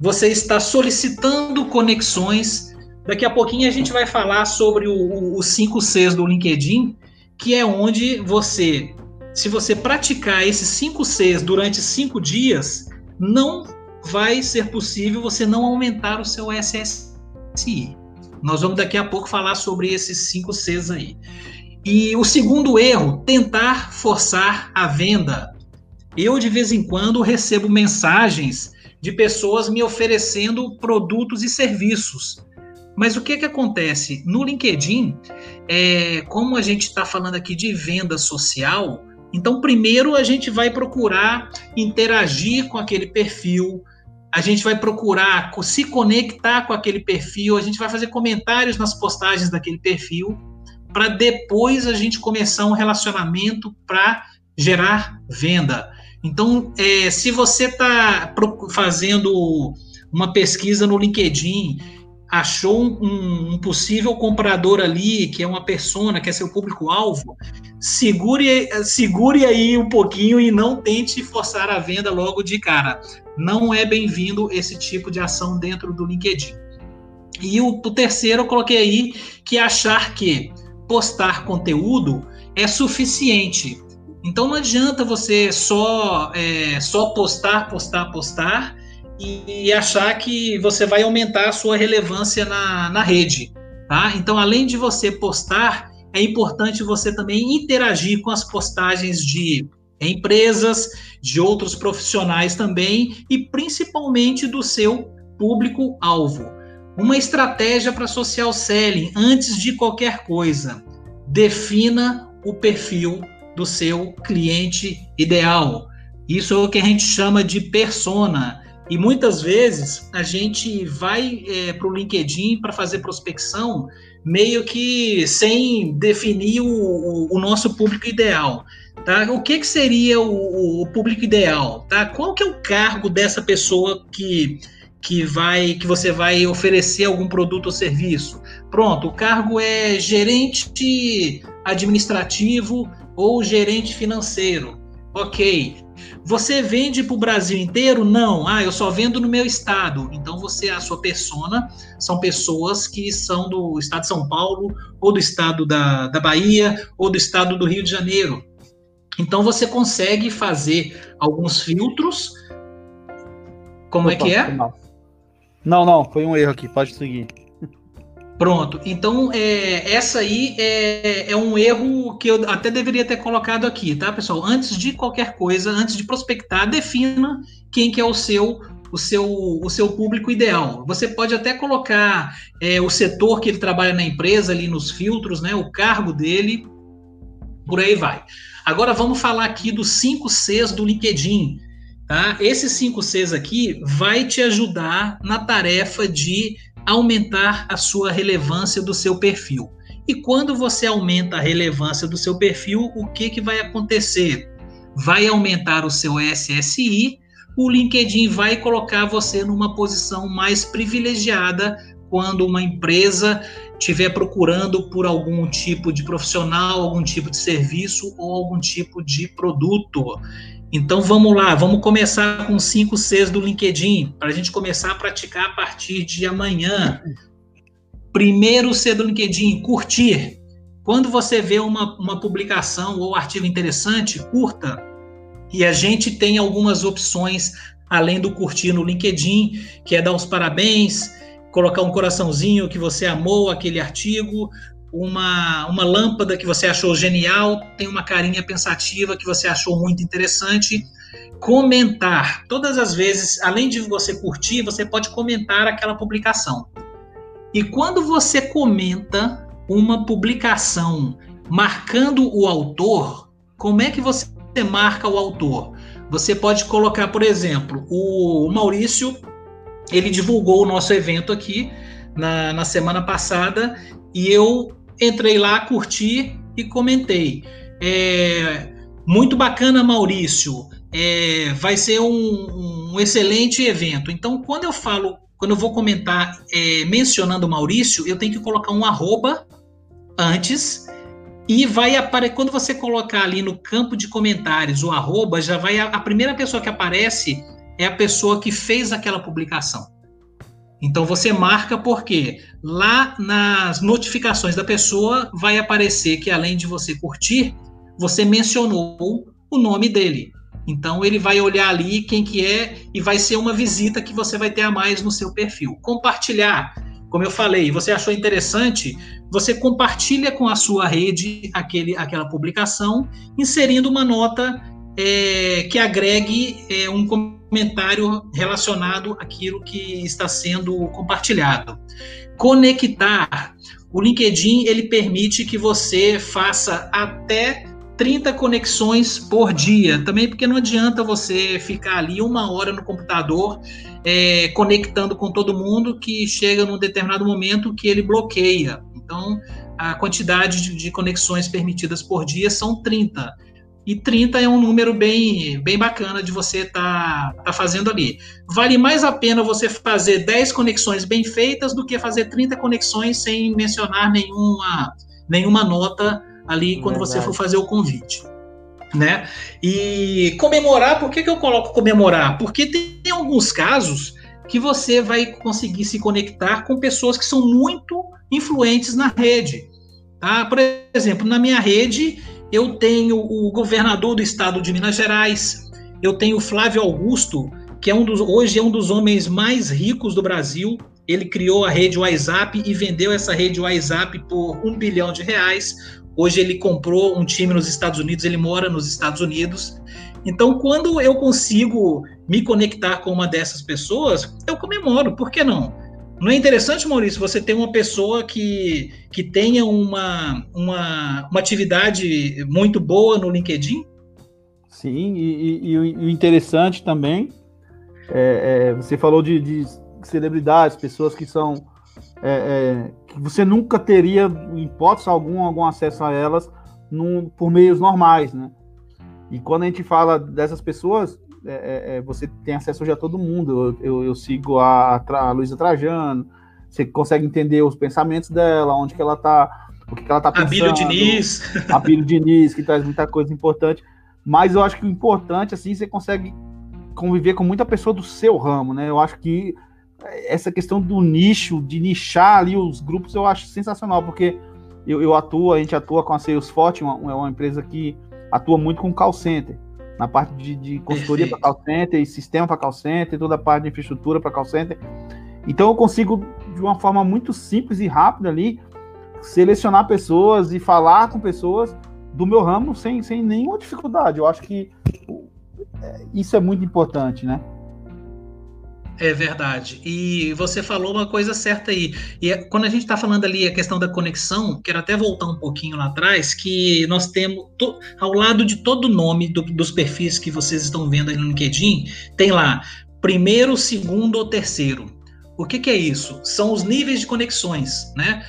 você está solicitando conexões. Daqui a pouquinho a gente vai falar sobre os 5 Cs do LinkedIn, que é onde você, se você praticar esses 5 Cs durante 5 dias, não vai ser possível você não aumentar o seu SSI. Nós vamos daqui a pouco falar sobre esses cinco Cs aí. E o segundo erro, tentar forçar a venda. Eu, de vez em quando, recebo mensagens de pessoas me oferecendo produtos e serviços. Mas o que, que acontece? No LinkedIn, é, como a gente está falando aqui de venda social, então primeiro a gente vai procurar interagir com aquele perfil, a gente vai procurar se conectar com aquele perfil, a gente vai fazer comentários nas postagens daquele perfil, para depois a gente começar um relacionamento para gerar venda. Então, é, se você está fazendo uma pesquisa no LinkedIn achou um, um, possível comprador ali, que é uma persona, que é seu público-alvo, segure, segure aí um pouquinho e não tente forçar a venda logo de cara. Não é bem-vindo esse tipo de ação dentro do LinkedIn. E o, o terceiro eu coloquei aí que é achar que postar conteúdo é suficiente. Então não adianta você só, é, só postar, postar, postar e achar que você vai aumentar a sua relevância na, na rede. Tá? Então, além de você postar, é importante você também interagir com as postagens de empresas, de outros profissionais também e principalmente do seu público-alvo. Uma estratégia para social selling, antes de qualquer coisa, defina o perfil do seu cliente ideal. Isso é o que a gente chama de persona. E muitas vezes a gente vai é, para o LinkedIn para fazer prospecção meio que sem definir o, o, nosso público ideal. Tá? O que, que seria o, o, público ideal? Tá? Qual que é o cargo dessa pessoa que, que, vai, que você vai oferecer algum produto ou serviço? Pronto, o cargo é gerente administrativo ou gerente financeiro. Ok. Você vende para o Brasil inteiro? Não. Ah, eu só vendo no meu estado. Então você, a sua persona, são pessoas que são do estado de São Paulo, ou do estado da, da Bahia, ou do estado do Rio de Janeiro. Então você consegue fazer alguns filtros. Como é Opa, é que é? Não, não, foi um erro aqui, pode seguir. Pronto. Então, é, essa aí é, é, um erro que eu até deveria ter colocado aqui, tá, pessoal? Antes de qualquer coisa, antes de prospectar, defina quem que é o seu o seu, o seu público ideal. Você pode até colocar é, o setor que ele trabalha na empresa ali nos filtros, né? O cargo dele, por aí vai. Agora vamos falar aqui dos 5 Cs do LinkedIn. Tá? Esses 5 Cs aqui vai te ajudar na tarefa de aumentar a sua relevância do seu perfil. E quando você aumenta a relevância do seu perfil, o que, que vai acontecer? Vai aumentar o seu SSI, o LinkedIn vai colocar você numa posição mais privilegiada quando uma empresa estiver procurando por algum tipo de profissional, algum tipo de serviço ou algum tipo de produto. Então vamos lá, vamos começar com 5 Cs do LinkedIn, para a gente começar a praticar a partir de amanhã. Primeiro C do LinkedIn, curtir. Quando você vê uma, uma publicação ou artigo interessante, curta. E a gente tem algumas opções além do curtir no LinkedIn, que é dar os parabéns, colocar um coraçãozinho que você amou aquele artigo, uma, uma lâmpada que você achou genial, tem uma carinha pensativa que você achou muito interessante. Comentar. Todas as vezes, além de você curtir, você pode comentar aquela publicação. E quando você comenta uma publicação marcando o autor, como é que você marca o autor? Você pode colocar, por exemplo, o Maurício, ele divulgou o nosso evento aqui na, na semana passada e eu entrei lá, curti e comentei. É, muito bacana, Maurício. É, vai ser um, um, excelente evento. Então, quando eu falo, quando eu vou comentar é, mencionando o Maurício, eu tenho que colocar um arroba antes e vai aparecer. Quando você colocar ali no campo de comentários o arroba, já vai. A, a primeira pessoa que aparece é a pessoa que fez aquela publicação. Então você marca porque lá nas notificações da pessoa vai aparecer que além de você curtir, você mencionou o nome dele. Então ele vai olhar ali quem que é e vai ser uma visita que você vai ter a mais no seu perfil. Compartilhar, como eu falei, você achou interessante, você compartilha com a sua rede aquele, aquela publicação, inserindo uma nota é, que agregue é, um comentário relacionado àquilo que está sendo compartilhado. Conectar. O LinkedIn ele permite que você faça até 30 conexões por dia. Também porque não adianta você ficar ali uma hora no computador é, conectando com todo mundo que chega num determinado momento que ele bloqueia. Então, a quantidade de, de conexões permitidas por dia são 30. E 30 é um número bem, bem bacana de você estar tá, tá fazendo ali. Vale mais a pena você fazer 10 conexões bem feitas do que fazer 30 conexões sem mencionar nenhuma, nenhuma nota ali quando Verdade. você for fazer o convite. Né? E comemorar, por que, que eu coloco comemorar? Porque tem, tem alguns casos que você vai conseguir se conectar com pessoas que são muito influentes na rede. Tá? Por exemplo, na minha rede, eu tenho o governador do estado de Minas Gerais, eu tenho Flávio Augusto, que é um dos, hoje é um dos homens mais ricos do Brasil. Ele criou a rede WhatsApp e vendeu essa rede WhatsApp por um bilhão de reais. Hoje ele comprou um time nos Estados Unidos, ele mora nos Estados Unidos. Então, quando eu consigo me conectar com uma dessas pessoas, eu comemoro, por que não? Não é interessante, Maurício, você ter uma pessoa que, que tenha uma, uma, uma atividade muito boa no LinkedIn? Sim, e, o interessante também, é, é, você falou de, de, celebridades, pessoas que são. É, é que você nunca teria, em hipótese algum, algum acesso a elas num, por meios normais, né? E quando a gente fala dessas pessoas, é, é, é, você tem acesso hoje a todo mundo. Eu, eu, eu sigo a, a Luísa Trajano, você consegue entender os pensamentos dela, onde que ela tá, o que, que ela tá pensando. A Diniz. A Diniz, que traz muita coisa importante. Mas eu acho que o importante, assim, você consegue conviver com muita pessoa do seu ramo, né? Eu acho que essa questão do nicho, de nichar ali os grupos, eu acho sensacional, porque eu, eu atuo, a gente atua com a Salesforce, uma, é uma empresa que atua muito com call center na parte de, de consultoria para call center e sistema para call center, toda a parte de infraestrutura para call center. Então eu consigo, de uma forma muito simples e rápida ali, selecionar pessoas e falar com pessoas do meu ramo sem, sem nenhuma dificuldade. Eu acho que é, isso é muito importante, né? É verdade. E você falou uma coisa certa aí. E é, quando a gente está falando ali a questão da conexão, quero até voltar um pouquinho lá atrás, que nós temos to, ao lado de todo o nome do, dos perfis que vocês estão vendo aí no LinkedIn, tem lá primeiro, segundo ou terceiro. O que, que é isso? São os níveis de conexões, né?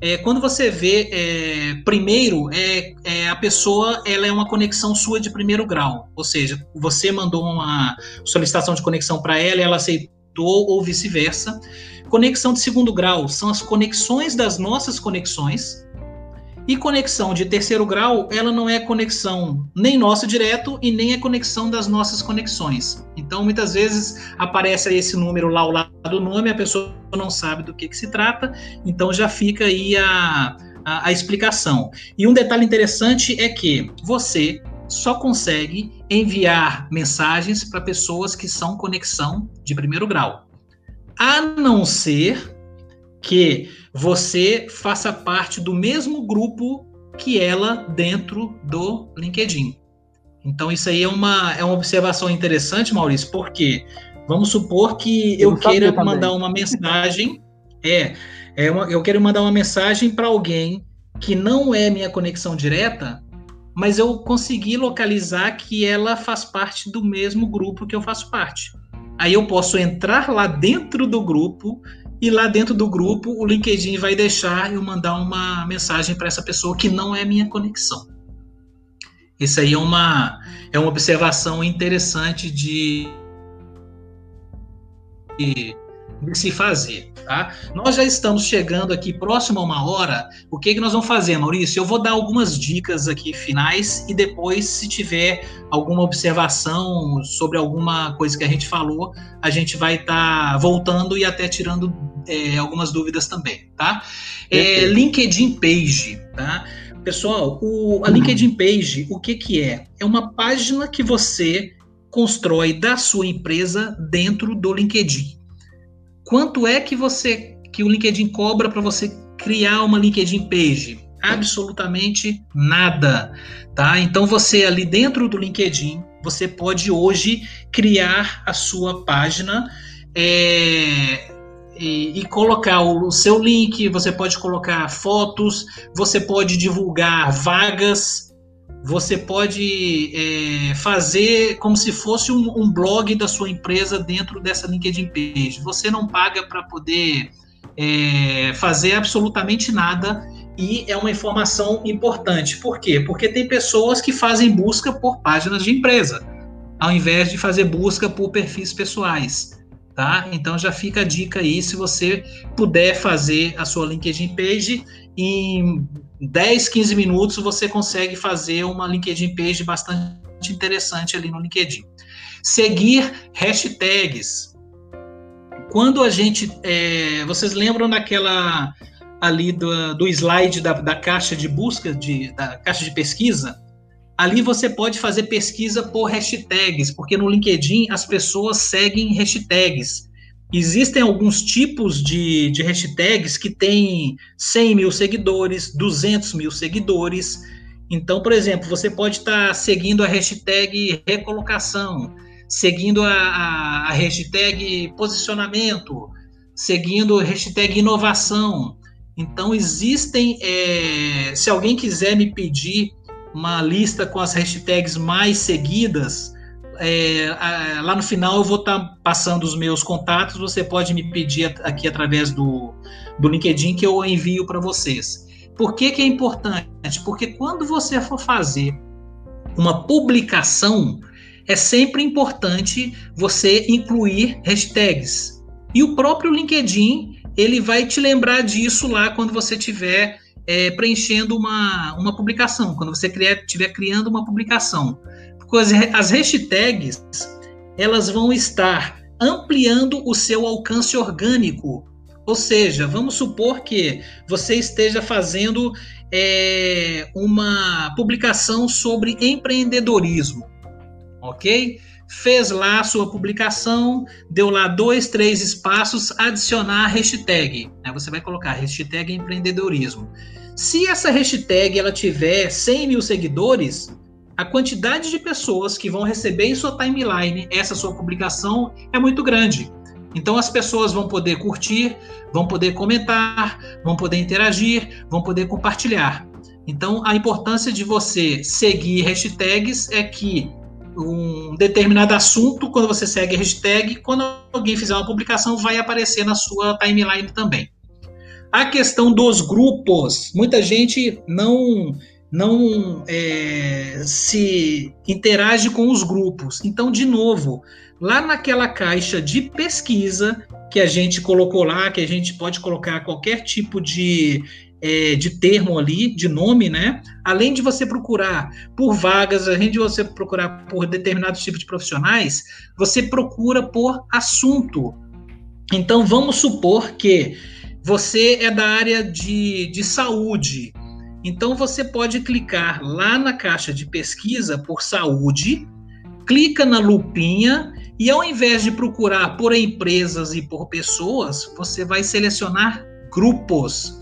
É, quando você vê é, primeiro, é, é, a pessoa ela é uma conexão sua de primeiro grau, ou seja, você mandou uma solicitação de conexão para ela, ela aceitou ou vice-versa. Conexão de segundo grau são as conexões das nossas conexões. E conexão de terceiro grau, ela não é conexão nem nossa direto e nem é conexão das nossas conexões. Então, muitas vezes aparece esse número lá ao lado do nome, a pessoa não sabe do que, que se trata, então já fica aí a, a, a explicação. E um detalhe interessante é que você só consegue enviar mensagens para pessoas que são conexão de primeiro grau. A não ser que você faça parte do mesmo grupo que ela dentro do LinkedIn. Então, isso aí é uma, é uma observação interessante, Maurício, porque vamos supor que eu, eu queira mandar uma mensagem. É, é uma, eu quero mandar uma mensagem para alguém que não é minha conexão direta, mas eu consegui localizar que ela faz parte do mesmo grupo que eu faço parte. Aí eu posso entrar lá dentro do grupo e lá dentro do grupo o LinkedIn vai deixar eu mandar uma mensagem para essa pessoa que não é minha conexão. Isso aí é uma, é uma observação interessante de, de, de se fazer. Tá? Nós já estamos chegando aqui próximo a uma hora. O que, que nós vamos fazer, Maurício? Eu vou dar algumas dicas aqui finais e depois, se tiver alguma observação sobre alguma coisa que a gente falou, a gente vai estar tá voltando e até tirando é, algumas dúvidas também, tá? É, LinkedIn Page, tá? Pessoal, o, a LinkedIn Page, o que, que é? É uma página que você constrói da sua empresa dentro do LinkedIn. Quanto é que você que o LinkedIn cobra para você criar uma LinkedIn page? Absolutamente nada, tá? Então você ali dentro do LinkedIn, você pode hoje criar a sua página é, e, e, colocar o, o, seu link, você pode colocar fotos, você pode divulgar vagas, você pode é, fazer como se fosse um, um, blog da sua empresa dentro dessa LinkedIn page. Você não paga para poder é, fazer absolutamente nada e é uma informação importante. Por quê? Porque tem pessoas que fazem busca por páginas de empresa, ao invés de fazer busca por perfis pessoais. Tá? Então já fica a dica aí, se você puder fazer a sua LinkedIn page, em 10, 15 minutos você consegue fazer uma LinkedIn page bastante interessante ali no LinkedIn. Seguir hashtags. Quando a gente. É, vocês lembram daquela ali do, do slide da, da caixa de busca, de, da caixa de pesquisa? Ali você pode fazer pesquisa por hashtags, porque no LinkedIn as pessoas seguem hashtags. Existem alguns tipos de, de hashtags que têm 100 mil seguidores, 200 mil seguidores. Então, por exemplo, você pode estar tá seguindo a hashtag recolocação, seguindo a, a, a hashtag posicionamento, seguindo a hashtag inovação. Então, existem. É, se alguém quiser me pedir uma lista com as hashtags mais seguidas. É, a, lá no final eu vou estar tá passando os meus contatos. Você pode me pedir aqui através do, do LinkedIn que eu envio para vocês. Por que, que é importante? Porque quando você for fazer uma publicação, é sempre importante você incluir hashtags. E o próprio LinkedIn ele vai te lembrar disso lá quando você tiver é, preenchendo uma, uma publicação, quando você estiver criando uma publicação. As, as hashtags elas vão estar ampliando o seu alcance orgânico. Ou seja, vamos supor que você esteja fazendo é, uma publicação sobre empreendedorismo, ok? Fez lá a sua publicação, deu lá dois, três espaços, adicionar a hashtag. Aí você vai colocar hashtag empreendedorismo. Se essa hashtag ela tiver 100 mil seguidores, a quantidade de pessoas que vão receber em sua timeline essa sua publicação é muito grande. Então as pessoas vão poder curtir, vão poder comentar, vão poder interagir, vão poder compartilhar. Então a importância de você seguir hashtags é que um determinado assunto, quando você segue a hashtag, quando alguém fizer uma publicação, vai aparecer na sua timeline também. A questão dos grupos, muita gente não não é, se interage com os grupos. Então, de novo, lá naquela caixa de pesquisa que a gente colocou lá, que a gente pode colocar qualquer tipo de, é, de termo ali, de nome, né? Além de você procurar por vagas, além de você procurar por determinados tipos de profissionais, você procura por assunto. Então, vamos supor que você é da área de, de saúde. Então você pode clicar lá na caixa de pesquisa por saúde, clica na lupinha e ao invés de procurar por empresas e por pessoas, você vai selecionar grupos.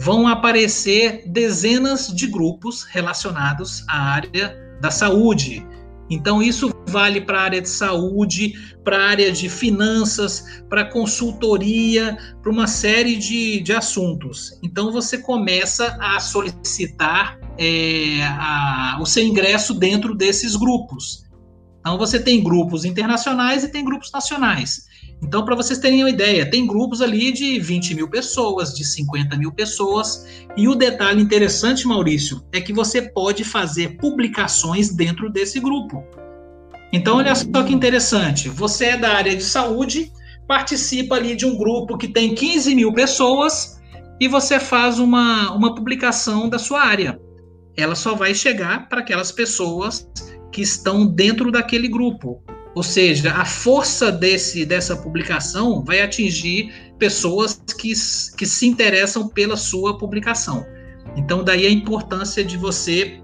Vão aparecer dezenas de grupos relacionados à área da saúde. Então, isso vale para a área de saúde, para a área de finanças, para consultoria, para uma série de, de assuntos. Então, você começa a solicitar é, a, o seu ingresso dentro desses grupos. Então, você tem grupos internacionais e tem grupos nacionais. Então, para vocês terem uma ideia, tem grupos ali de 20 mil pessoas, de 50 mil pessoas. E o detalhe interessante, Maurício, é que você pode fazer publicações dentro desse grupo. Então, olha só que interessante. Você é da área de saúde, participa ali de um grupo que tem 15 mil pessoas e você faz uma, uma publicação da sua área. Ela só vai chegar para aquelas pessoas que estão dentro daquele grupo. Ou seja, a força desse, dessa publicação vai atingir pessoas que, que se interessam pela sua publicação. Então, daí a importância de você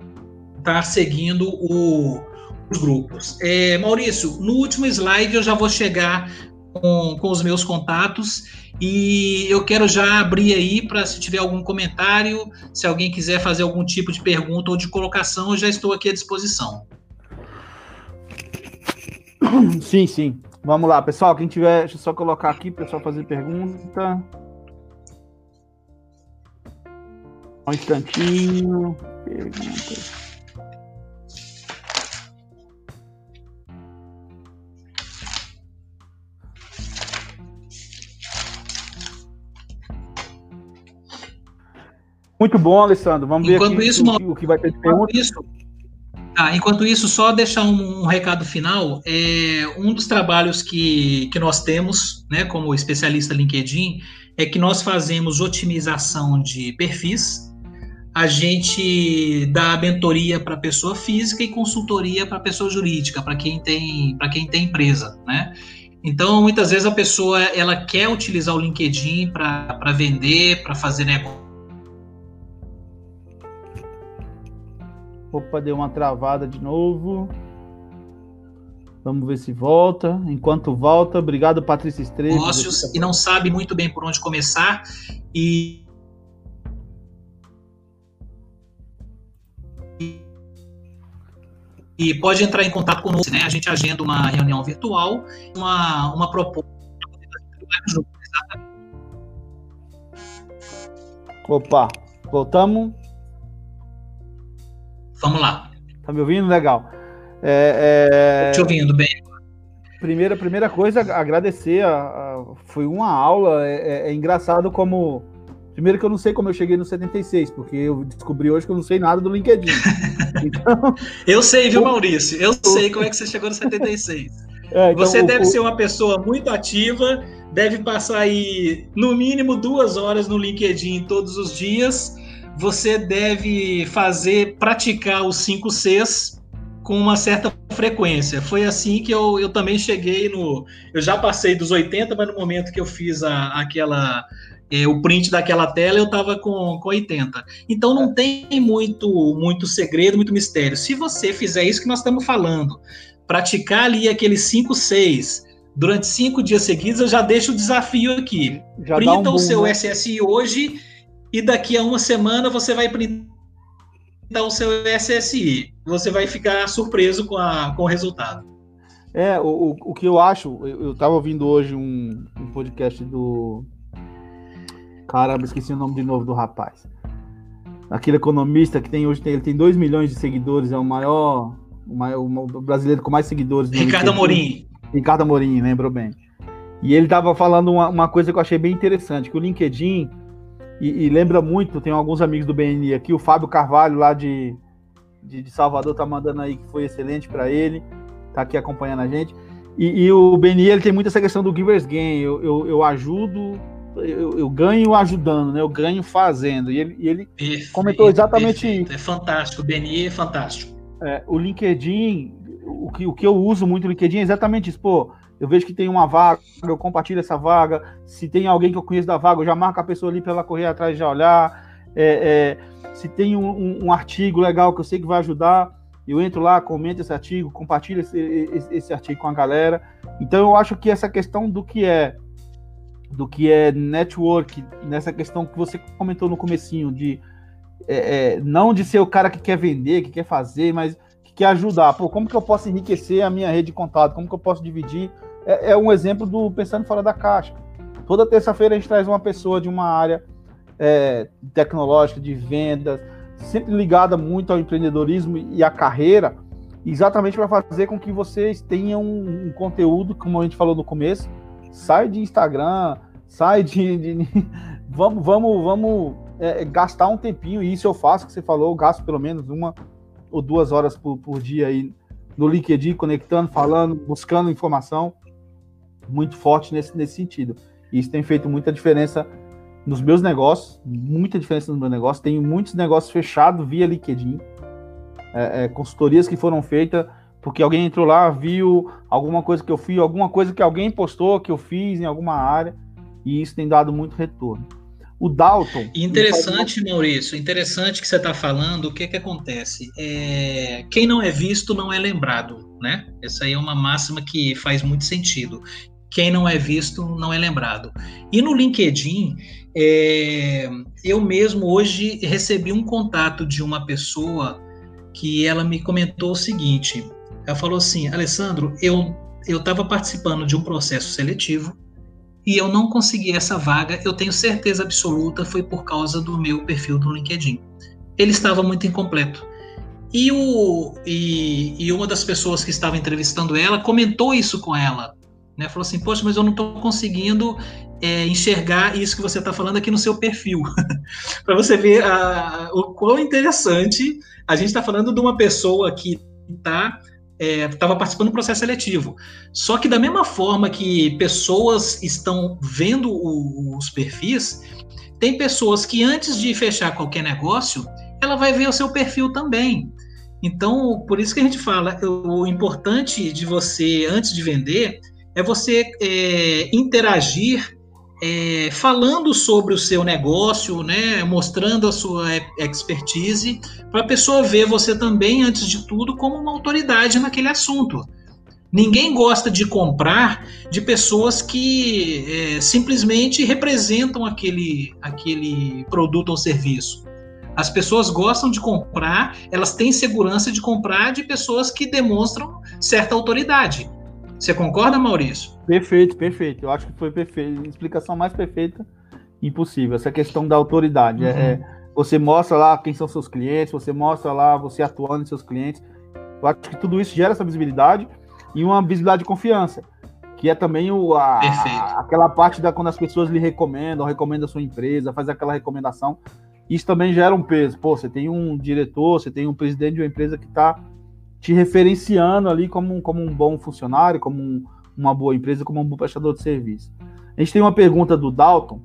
estar tá seguindo o, os grupos. É, Maurício, no último slide eu já vou chegar com, com os meus contatos e eu quero já abrir aí para se tiver algum comentário, se alguém quiser fazer algum tipo de pergunta ou de colocação, eu já estou aqui à disposição. Sim, sim. Vamos lá, pessoal. Quem tiver, deixa eu só colocar aqui, pessoal fazer pergunta. Um instantinho. Perguntas. Muito bom, Alessandro. Vamos enquanto ver isso, o, o, que vai ter de pergunta. Isso, ah, enquanto isso, só deixar um, um, recado final. É, um dos trabalhos que, que nós temos, né, como especialista LinkedIn, é que nós fazemos otimização de perfis. A gente dá mentoria para pessoa física e consultoria para pessoa jurídica, para quem tem para quem tem empresa, né? Então, muitas vezes a pessoa ela quer utilizar o LinkedIn para vender, para fazer negócio Opa, deu uma travada de novo. Vamos ver se volta. Enquanto volta, obrigado, Patrícia Estrela. Negócios e não sabe muito bem por onde começar. E. E pode entrar em contato conosco, né? A gente agenda uma reunião virtual, uma, uma proposta. Opa, voltamos. Vamos lá. Tá me ouvindo? Legal. É, é... Te ouvindo bem. Primeira, primeira coisa, agradecer. A, a, foi uma aula. É, é, é, engraçado como. Primeiro que eu não sei como eu cheguei no 76, porque eu descobri hoje que eu não sei nada do LinkedIn. Então, eu sei, viu, Maurício? Eu sei como é que você chegou no 76. É, então, você deve o... ser uma pessoa muito ativa, deve passar aí no mínimo duas horas no LinkedIn todos os dias você deve fazer, praticar os 5 Cs com uma certa frequência. Foi assim que eu, eu também cheguei no. Eu já passei dos 80, mas no momento que eu fiz a, aquela. É, o print daquela tela eu estava com, com 80. Então não tem muito, muito segredo, muito mistério. Se você fizer isso que nós estamos falando, praticar ali aqueles 5, 6 durante cinco dias seguidos, eu já deixo o desafio aqui. Já Printa um o seu né? SSI hoje e daqui a uma semana você vai printar o seu SSI. Você vai ficar surpreso com, a, com o resultado. É, o, o que eu acho, eu estava ouvindo hoje um, um, podcast do. Caramba, esqueci o nome de novo do rapaz. Aquele economista que tem hoje, tem, ele tem 2 milhões de seguidores, é o maior, o, maior, o brasileiro com mais seguidores. Ricardo Amorim. Ricardo Amorim, lembrou bem. E ele estava falando uma, uma coisa que eu achei bem interessante, que o LinkedIn e, e, lembra muito, tem alguns amigos do BNI aqui, o Fábio Carvalho lá de, de, de Salvador tá mandando aí que foi excelente para ele, tá aqui acompanhando a gente. E, e, o BNI ele tem muito essa questão do giver's gain, eu, eu, eu ajudo, eu, eu, ganho ajudando, né? Eu ganho fazendo. E ele, e ele perfeito, comentou exatamente perfeito. isso. É fantástico, o BNI é fantástico. É, o LinkedIn, o que, o que eu uso muito no LinkedIn é exatamente isso, pô eu vejo que tem uma vaga, eu compartilho essa vaga. Se tem alguém que eu conheço da vaga, eu já marco a pessoa ali para ela correr atrás já olhar. É, é, se tem um, um, um, artigo legal que eu sei que vai ajudar, eu entro lá, comento esse artigo, compartilho esse, esse, esse, artigo com a galera. Então eu acho que essa questão do que é do que é network, nessa questão que você comentou no comecinho, de é, é não de ser o cara que quer vender, que quer fazer, mas que quer ajudar. Pô, como que eu posso enriquecer a minha rede de contato? Como que eu posso dividir é, é um exemplo do pensando fora da caixa. Toda terça-feira a gente traz uma pessoa de uma área é, tecnológica, de vendas, sempre ligada muito ao empreendedorismo e à carreira, exatamente para fazer com que vocês tenham um, um, conteúdo, como a gente falou no começo, sai de Instagram, sai de. de vamos, vamos, vamos é, gastar um tempinho, e isso eu faço, que você falou, eu gasto pelo menos uma ou duas horas por, por dia aí no LinkedIn, conectando, falando, buscando informação muito forte nesse, nesse sentido. E isso tem feito muita diferença nos meus negócios, muita diferença nos meus negócios. Tenho muitos negócios fechados via LinkedIn, é, é, consultorias que foram feitas porque alguém entrou lá, viu alguma coisa que eu fiz, alguma coisa que alguém postou que eu fiz em alguma área, e isso tem dado muito retorno. O Dalton. Interessante, uma... Maurício, interessante que você está falando. O que, que acontece? É... Quem não é visto não é lembrado, né? Essa aí é uma máxima que faz muito sentido quem não é visto não é lembrado. E no LinkedIn, é, eu mesmo hoje recebi um contato de uma pessoa que ela me comentou o seguinte: ela falou assim, Alessandro, eu eu estava participando de um processo seletivo e eu não consegui essa vaga. Eu tenho certeza absoluta foi por causa do meu perfil do LinkedIn. Ele estava muito incompleto. E, o, e, e uma das pessoas que estava entrevistando ela comentou isso com ela né? Falou assim, poxa, mas eu não estou conseguindo é, enxergar isso que você está falando aqui no seu perfil, para você ver a, o quão interessante a gente está falando de uma pessoa que está estava é, participando do processo seletivo. Só que da mesma forma que pessoas estão vendo o, os perfis, tem pessoas que antes de fechar qualquer negócio, ela vai ver o seu perfil também. Então, por isso que a gente fala, o importante de você, antes de vender, é você é, interagir é, falando sobre o seu negócio, né, mostrando a sua expertise, para a pessoa ver você também, antes de tudo, como uma autoridade naquele assunto. Ninguém gosta de comprar de pessoas que é, simplesmente representam aquele, aquele produto ou serviço. As pessoas gostam de comprar, elas têm segurança de comprar de pessoas que demonstram certa autoridade. Você concorda, Maurício? Perfeito, perfeito. Eu acho que foi perfeito. Explicação mais perfeita impossível. Essa questão da autoridade. É, uhum. É, você mostra lá quem são seus clientes, você mostra lá você atuando em seus clientes. Eu acho que tudo isso gera essa visibilidade e uma visibilidade de confiança. Que é também o, a, aquela parte da quando as pessoas lhe recomendam, recomendam a sua empresa, faz aquela recomendação. Isso também gera um peso. Pô, você tem um diretor, você tem um presidente de uma empresa que está te referenciando ali como, como um bom funcionário, como um, uma boa empresa, como um bom prestador de serviço. A gente tem uma pergunta do Dalton,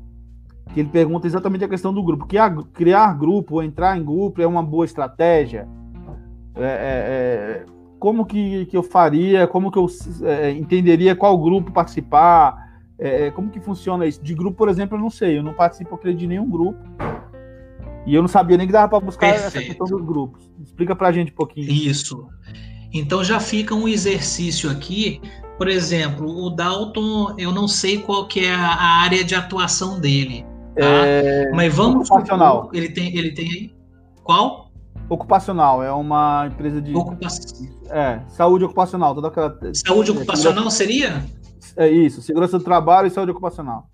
que ele pergunta exatamente a questão do grupo. Que criar grupo, entrar em grupo é uma boa estratégia? É, é, é, como que, que eu faria? Como que eu é, entenderia qual grupo participar? É, é, como que funciona isso? De grupo, por exemplo, eu não sei. Eu não participo, eu de nenhum grupo. E eu não sabia nem que dava para buscar Perfeito. essa questão dos grupos. Explica para a gente um pouquinho. Isso. Então já fica um exercício aqui. Por exemplo, o Dalton, eu não sei qual que é a área de atuação dele. Tá? É... Mas vamos. Ocupacional. Ele tem, ele tem aí. Qual? Ocupacional, é uma empresa de. Ocupação. É, saúde ocupacional. Toda aquela... Saúde ocupacional seria? É isso, segurança do trabalho e saúde ocupacional.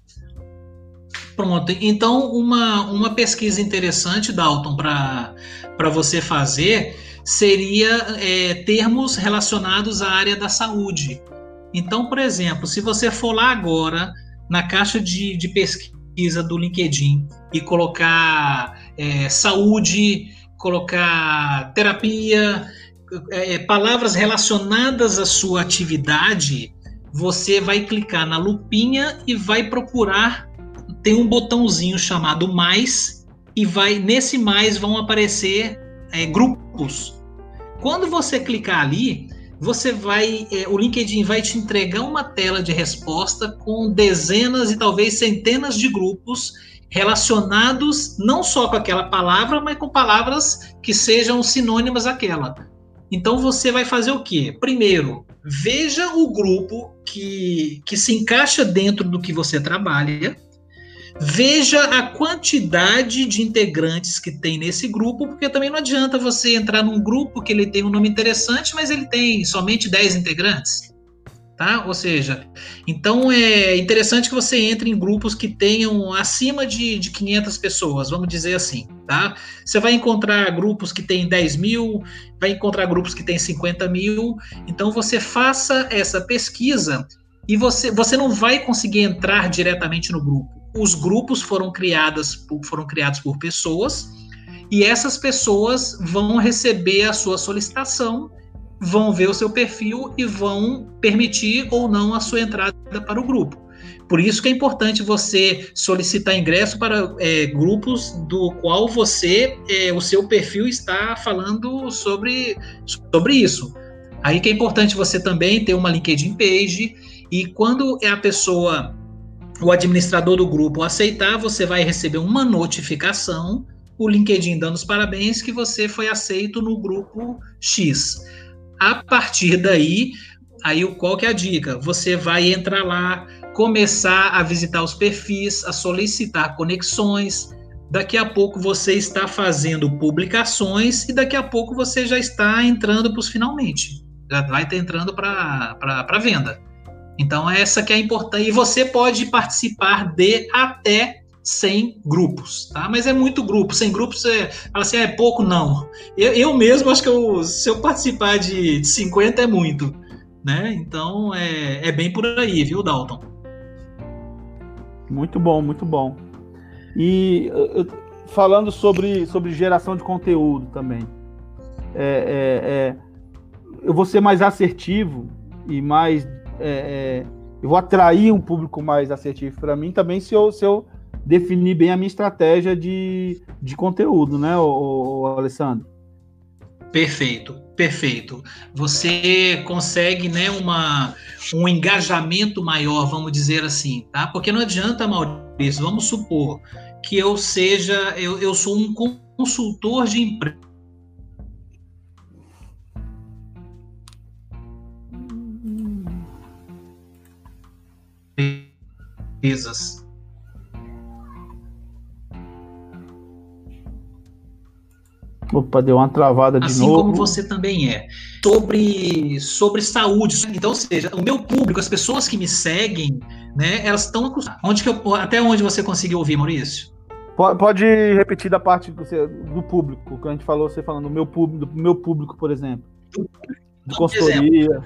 Pronto. Então, uma, uma pesquisa interessante, Dalton, para você fazer seria é, termos relacionados à área da saúde. Então, por exemplo, se você for lá agora na caixa de, de pesquisa do LinkedIn e colocar é, saúde, colocar terapia, é, palavras relacionadas à sua atividade, você vai clicar na lupinha e vai procurar tem um botãozinho chamado mais e vai nesse mais vão aparecer é, grupos. Quando você clicar ali, você vai, é, o LinkedIn vai te entregar uma tela de resposta com dezenas e talvez centenas de grupos relacionados não só com aquela palavra, mas com palavras que sejam sinônimas àquela. Então você vai fazer o quê? Primeiro, veja o grupo que, que se encaixa dentro do que você trabalha Veja a quantidade de integrantes que tem nesse grupo, porque também não adianta você entrar num grupo que ele tem um nome interessante, mas ele tem somente 10 integrantes. Tá? Ou seja, então é interessante que você entre em grupos que tenham acima de, de 500 pessoas, vamos dizer assim, tá? Você vai encontrar grupos que têm 10 mil, vai encontrar grupos que têm 50 mil, então você faça essa pesquisa e você, você não vai conseguir entrar diretamente no grupo os grupos foram criadas foram criados por pessoas e essas pessoas vão receber a sua solicitação, vão ver o seu perfil e vão permitir ou não a sua entrada para o grupo. Por isso que é importante você solicitar ingresso para é, grupos do qual você, é, o seu perfil está falando sobre, sobre isso. Aí que é importante você também ter uma LinkedIn page e quando é a pessoa o administrador do grupo aceitar, você vai receber uma notificação, o LinkedIn dando os parabéns que você foi aceito no grupo X. A partir daí, aí qual que é a dica? Você vai entrar lá, começar a visitar os perfis, a solicitar conexões. Daqui a pouco você está fazendo publicações e daqui a pouco você já está entrando para os finalmente. Já vai estar entrando para venda. Então, essa que é importante. E você pode participar de até 100 grupos, tá? Mas é muito grupo. 100 grupos, é, assim, é pouco? Não. Eu, eu mesmo acho que eu, se eu participar de 50 é muito, né? Então, é, é bem por aí, viu, Dalton? Muito bom, muito bom. E falando sobre, sobre geração de conteúdo também. É, é, é, eu vou ser mais assertivo e mais. É, é, eu vou atrair um público mais assertivo para mim também se eu, se eu definir bem a minha estratégia de, de conteúdo, né, o, Alessandro? Perfeito, perfeito. Você consegue, né, uma, um engajamento maior, vamos dizer assim, tá? Porque não adianta, Maurício, vamos supor que eu seja, eu, eu sou um consultor de Opa, deu uma travada de assim novo. Assim como você também é. Sobre, sobre saúde. Então, ou seja, o meu público, as pessoas que me seguem, né, elas estão acostumadas. Onde que eu, até onde você conseguiu ouvir, Maurício? Pode repetir da parte do, do público, que a gente falou, você falando do meu público, do meu público, por exemplo. De consultoria.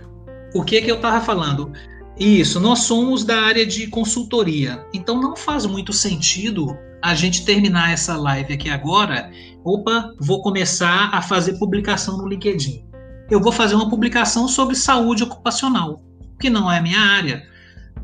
o que que eu estava falando? Isso, nós somos da área de consultoria. Então não faz muito sentido a gente terminar essa live aqui agora. Opa, vou começar a fazer publicação no LinkedIn. Eu vou fazer uma publicação sobre saúde ocupacional, que não é a minha área.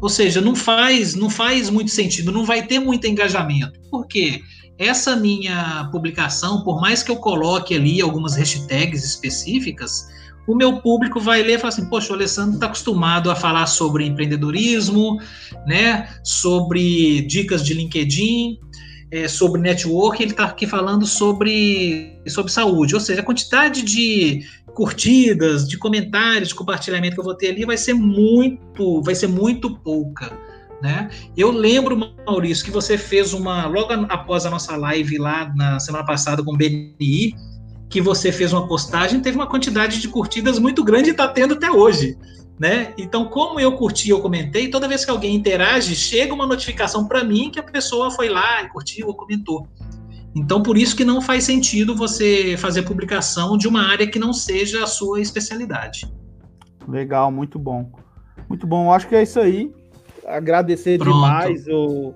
Ou seja, não faz, não faz muito sentido, não vai ter muito engajamento. Por quê? Essa minha publicação, por mais que eu coloque ali algumas hashtags específicas, o meu público vai ler e falar assim: Poxa, o Alessandro está acostumado a falar sobre empreendedorismo, né? Sobre dicas de LinkedIn, é, sobre network, ele está aqui falando sobre, sobre saúde. Ou seja, a quantidade de curtidas, de comentários, de compartilhamento que eu vou ter ali vai ser muito, vai ser muito pouca. Né? Eu lembro, Maurício, que você fez uma logo após a nossa live lá na semana passada com o BNI, que você fez uma postagem, teve uma quantidade de curtidas muito grande e está tendo até hoje. Né? Então, como eu curti, eu comentei, toda vez que alguém interage, chega uma notificação para mim que a pessoa foi lá e curtiu ou comentou. Então, por isso que não faz sentido você fazer publicação de uma área que não seja a sua especialidade. Legal, muito bom. Muito bom, eu acho que é isso aí. Agradecer Pronto. demais o,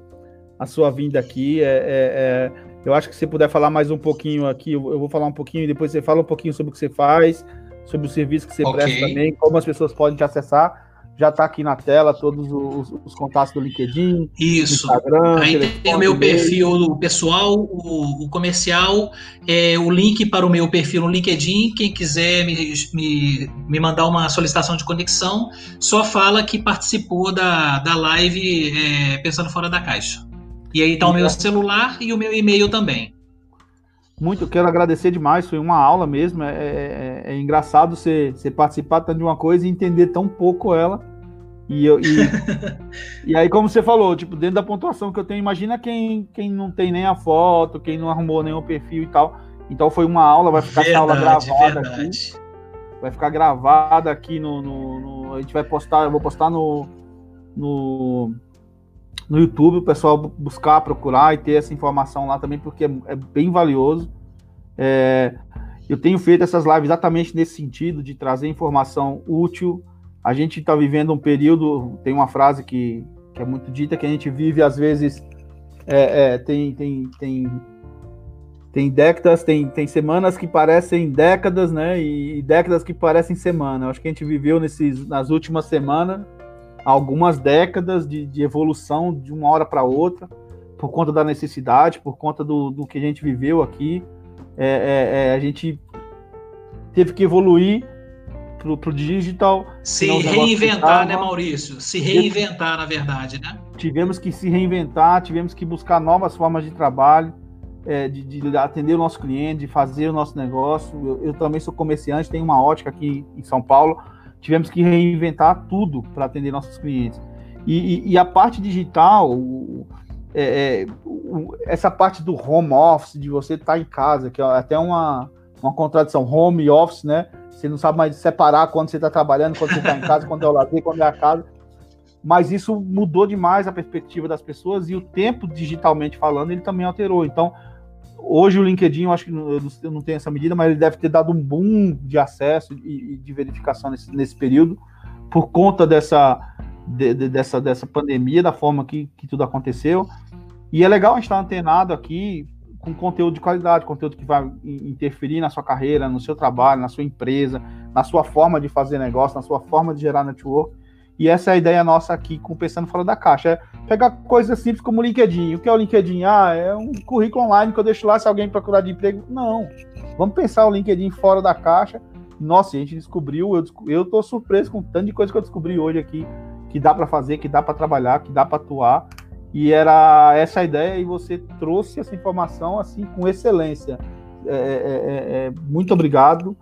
a sua vinda aqui. É, é, é, eu acho que se puder falar mais um pouquinho aqui, eu, eu, vou falar um pouquinho e depois você fala um pouquinho sobre o que você faz, sobre o serviço que você okay. presta também, como as pessoas podem te acessar já está aqui na tela todos os, os, contatos do LinkedIn. Isso. Instagram, Aí telefone, tem o meu perfil pessoal, o, o, comercial, é, o link para o meu perfil no LinkedIn. Quem quiser me, me, me mandar uma solicitação de conexão, só fala que participou da, da live é, Pensando Fora da Caixa. E aí está o meu celular e o meu e-mail também. Muito, quero agradecer demais, foi uma aula mesmo. É, é, é engraçado você, você participar tanto de uma coisa e entender tão pouco ela. E, eu, e, e aí, como você falou, tipo, dentro da pontuação que eu tenho, imagina quem, quem não tem nem a foto, quem não arrumou nenhum perfil e tal. Então foi uma aula, vai ficar verdade, essa aula gravada verdade. aqui. Vai ficar gravada aqui no, no, no, A gente vai postar, eu vou postar no, no, no YouTube, o pessoal buscar, procurar e ter essa informação lá também, porque é, é bem valioso. É, eu tenho feito essas lives exatamente nesse sentido, de trazer informação útil. A gente está vivendo um período, tem uma frase que, que é muito dita, que a gente vive, às vezes, é, é, tem, tem, tem, tem décadas, tem, tem semanas que parecem décadas, né? E, e décadas que parecem semana. Eu acho que a gente viveu nesses, nas últimas semanas algumas décadas de, de evolução de uma hora para outra, por conta da necessidade, por conta do, do que a gente viveu aqui. É, é, é, a gente teve que evoluir pro, pro digital. Se reinventar, né, Maurício? Se reinventar, na verdade, né? Tivemos que se reinventar, tivemos que buscar novas formas de trabalho, é, de, de, atender o nosso cliente, de fazer o nosso negócio. Eu, eu, também sou comerciante, tenho uma ótica aqui em São Paulo tivemos que reinventar tudo para atender nossos clientes. E, e, e, a parte digital, o, é, é, o, essa parte do home office, de você estar tá em casa, que é até uma, uma contradição, home office, né? Você não sabe mais separar quando você está trabalhando, quando você está em casa, quando é o lazer, quando é a casa. Mas isso mudou demais a perspectiva das pessoas e o tempo, digitalmente falando, ele também alterou. Então, Hoje o LinkedIn, eu acho que eu não tenho essa medida, mas ele deve ter dado um boom de acesso e de verificação nesse, nesse período, por conta dessa, de, de, dessa, dessa pandemia, da forma que, que tudo aconteceu. E é legal a gente estar antenado aqui com conteúdo de qualidade, conteúdo que vai interferir na sua carreira, no seu trabalho, na sua empresa, na sua forma de fazer negócio, na sua forma de gerar network. E essa é a ideia nossa aqui com Pensando Fora da Caixa. É pegar coisas simples como o LinkedIn. O que é o LinkedIn? Ah, é um currículo online que eu deixo lá se alguém procurar de emprego. Não. Vamos pensar o LinkedIn fora da caixa. Nossa, a gente descobriu, eu, eu tô surpreso com o tanto de coisa que eu descobri hoje aqui, que dá para fazer, que dá para trabalhar, que dá para atuar. E era essa a ideia, e você trouxe essa informação assim com excelência. É, é, é, é muito obrigado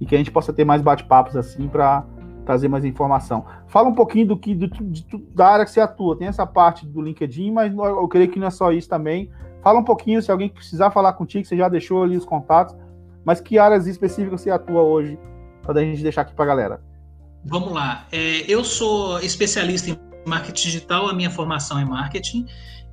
e que a gente possa ter mais bate-papos assim para trazer mais informação. Fala um pouquinho do que do, de, da área que você atua. Tem essa parte do LinkedIn, mas eu creio que não é só isso também. Fala um pouquinho, se alguém precisar falar contigo, você já deixou ali os contatos, mas que áreas específicas você atua hoje, para a gente deixar aqui para a galera. Vamos lá. É, eu sou especialista em marketing digital, a minha formação é marketing.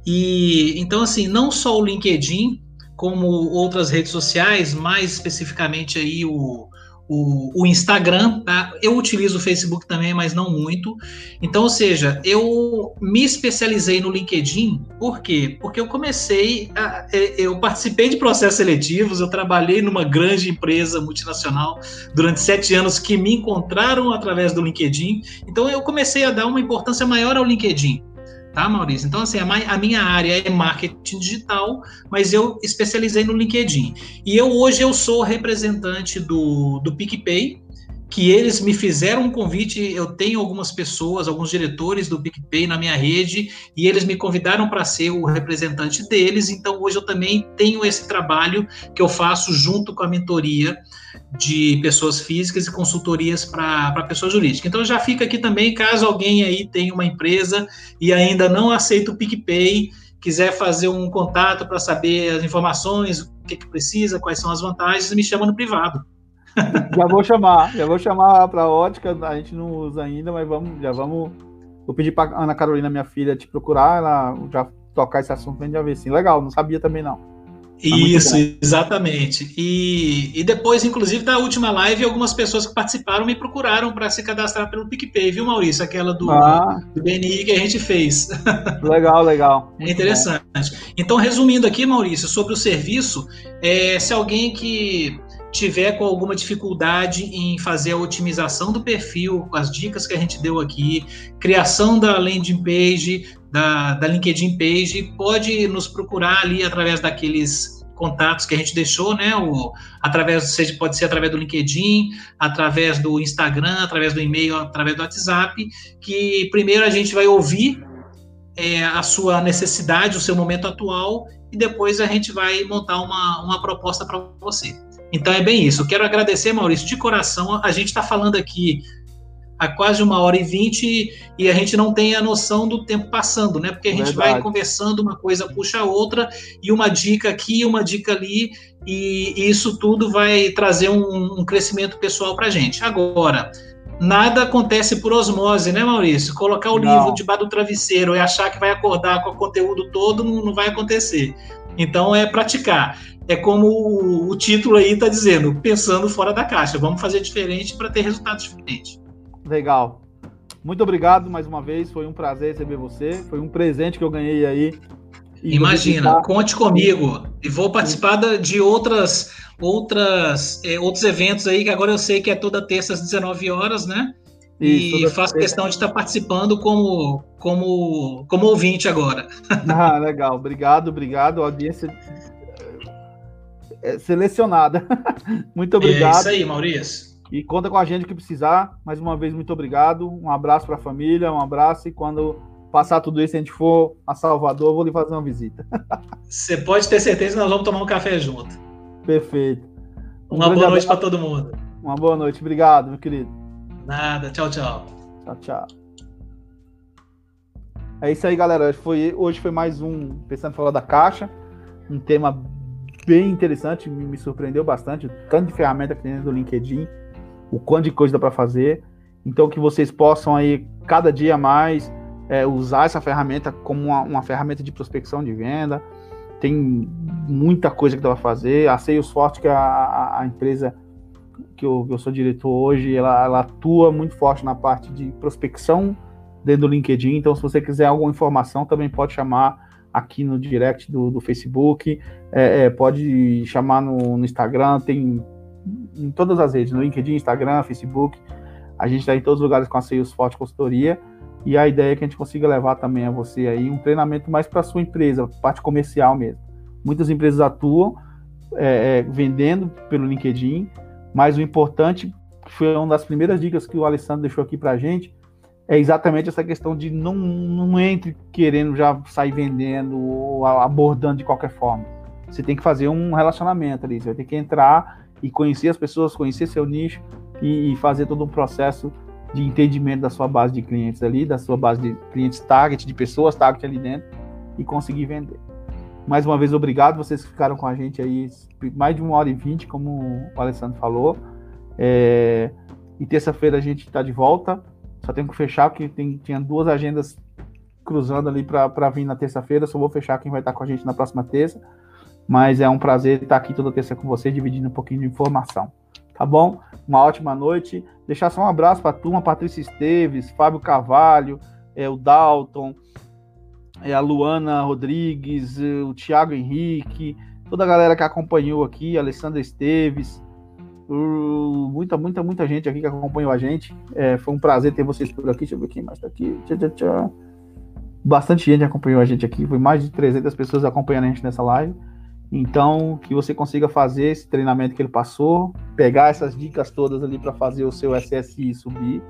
E então, assim, não só o LinkedIn, como outras redes sociais, mais especificamente aí o, o, o, Instagram, tá? Eu utilizo o Facebook também, mas não muito. Então, ou seja, eu me especializei no LinkedIn, por quê? Porque eu comecei, a, é, eu participei de processos seletivos, eu trabalhei numa grande empresa multinacional durante sete anos que me encontraram através do LinkedIn. Então, eu comecei a dar uma importância maior ao LinkedIn tá, Maurício? Então, assim, a, minha área é marketing digital, mas eu especializei no LinkedIn. E eu hoje eu sou representante do, do PicPay, que eles me fizeram um convite. Eu tenho algumas pessoas, alguns diretores do PicPay na minha rede, e eles me convidaram para ser o representante deles. Então, hoje eu também tenho esse trabalho que eu faço junto com a mentoria de pessoas físicas e consultorias para pessoa jurídica. Então, já fica aqui também, caso alguém aí tenha uma empresa e ainda não aceita o PicPay, quiser fazer um contato para saber as informações, o que, que precisa, quais são as vantagens, me chama no privado. Já vou chamar, já vou chamar para ótica, a gente não usa ainda, mas vamos, já vamos. Vou pedir para Ana Carolina, minha filha, te procurar, ela já tocar esse assunto pra gente já ver. Sim, legal, não sabia também não. Tá Isso, exatamente. E, e depois, inclusive, da última live, algumas pessoas que participaram me procuraram para se cadastrar pelo PicPay, viu, Maurício? Aquela do, ah. do BNI que a gente fez. Legal, legal. Muito é interessante. Bom. Então, resumindo aqui, Maurício, sobre o serviço, é, se alguém que tiver com alguma dificuldade em fazer a otimização do perfil, com as dicas que a gente deu aqui, criação da landing page, da, da LinkedIn page, pode nos procurar ali através daqueles contatos que a gente deixou, né? O, através, seja, pode ser através do LinkedIn, através do Instagram, através do e-mail, através do WhatsApp, que primeiro a gente vai ouvir é, a sua necessidade, o seu momento atual, e depois a gente vai montar uma, uma proposta para você. Então é bem isso. Quero agradecer, Maurício, de coração. A gente está falando aqui há quase uma hora e vinte e a gente não tem a noção do tempo passando, né? Porque a gente Verdade. vai conversando, uma coisa puxa a outra, e uma dica aqui, uma dica ali, e, e isso tudo vai trazer um, um crescimento pessoal para a gente. Agora, nada acontece por osmose, né, Maurício? Colocar o não. livro debaixo do travesseiro e achar que vai acordar com o conteúdo todo não, não vai acontecer. Então é praticar é como o, título aí está dizendo, pensando fora da caixa. Vamos fazer diferente para ter resultados diferentes. Legal. Muito obrigado mais uma vez. Foi um prazer receber você. Foi um presente que eu ganhei aí. Imagina, conte comigo. E vou participar de outras, outras, é, outros eventos aí, que agora eu sei que é toda terça às 19 horas, né? Isso, e faço terça. questão de estar participando como, como, como ouvinte agora. Ah, legal. Obrigado, obrigado. A audiência selecionada. muito obrigado. É isso aí, Maurício. E conta com a gente que precisar. Mais uma vez, muito obrigado. Um abraço para a família, um abraço. E quando passar tudo isso, a gente for a Salvador, eu vou lhe fazer uma visita. Você pode ter certeza que nós vamos tomar um café junto. Perfeito. Um uma boa noite para todo mundo. Uma boa noite. Obrigado, meu querido. Nada. Tchau, tchau. Tchau, tchau. É isso aí, galera. Foi, hoje foi mais um Pensando Falar da Caixa. Um tema bem interessante, me, me surpreendeu bastante. O tanto de ferramenta que tem dentro do LinkedIn, o quanto de coisa dá para fazer. Então, que vocês possam aí, cada dia mais, é, usar essa ferramenta como uma, uma, ferramenta de prospecção de venda. Tem muita coisa que dá para fazer. A Salesforce, que é a, a empresa que eu, eu, sou diretor hoje, ela, ela, atua muito forte na parte de prospecção dentro do LinkedIn. Então, se você quiser alguma informação, também pode chamar aqui no direct do, do Facebook, é, é, pode chamar no, no, Instagram, tem em todas as redes, no LinkedIn, Instagram, Facebook. A gente está em todos os lugares com a Salesforce Consultoria. E a ideia é que a gente consiga levar também a você aí um treinamento mais para sua empresa, parte comercial mesmo. Muitas empresas atuam é, é, vendendo pelo LinkedIn, mas o importante foi uma das primeiras dicas que o Alessandro deixou aqui para a gente, é exatamente essa questão de não, não entre querendo já sair vendendo ou abordando de qualquer forma. Você tem que fazer um relacionamento ali, você ter que entrar e conhecer as pessoas, conhecer seu nicho e fazer todo um processo de entendimento da sua base de clientes ali, da sua base de clientes target, de pessoas target ali dentro e conseguir vender. Mais uma vez, obrigado. Vocês ficaram com a gente aí mais de uma hora e vinte, como o Alessandro falou. É... E terça-feira a gente está de volta. Só tenho que fechar, porque tem, tinha duas agendas cruzando ali para vir na terça-feira. Só vou fechar quem vai estar com a gente na próxima terça. Mas é um prazer estar aqui toda terça com vocês, dividindo um pouquinho de informação. Tá bom? Uma ótima noite. Deixar só um abraço para a turma, Patrícia Esteves, Fábio Carvalho, é, o Dalton, é, a Luana Rodrigues, é, o Thiago Henrique, toda a galera que acompanhou aqui, Alessandra Esteves, muita, muita, muita gente aqui que acompanhou a gente. É, foi um prazer ter vocês por aqui. Deixa eu ver quem mais tá aqui. Tchau, tchau, tchau. Bastante gente acompanhou a gente aqui. Foi mais de 300 pessoas acompanhando a gente nessa live. Então, que você consiga fazer esse treinamento que ele passou, pegar essas dicas todas ali para fazer o seu SSI subir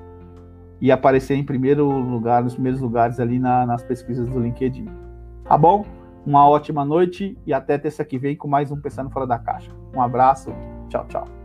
e aparecer em primeiro lugar, nos primeiros lugares ali na, nas pesquisas do LinkedIn. Tá bom? Uma ótima noite e até terça que vem com mais um Pensando Fora da Caixa. Um abraço, tchau, tchau.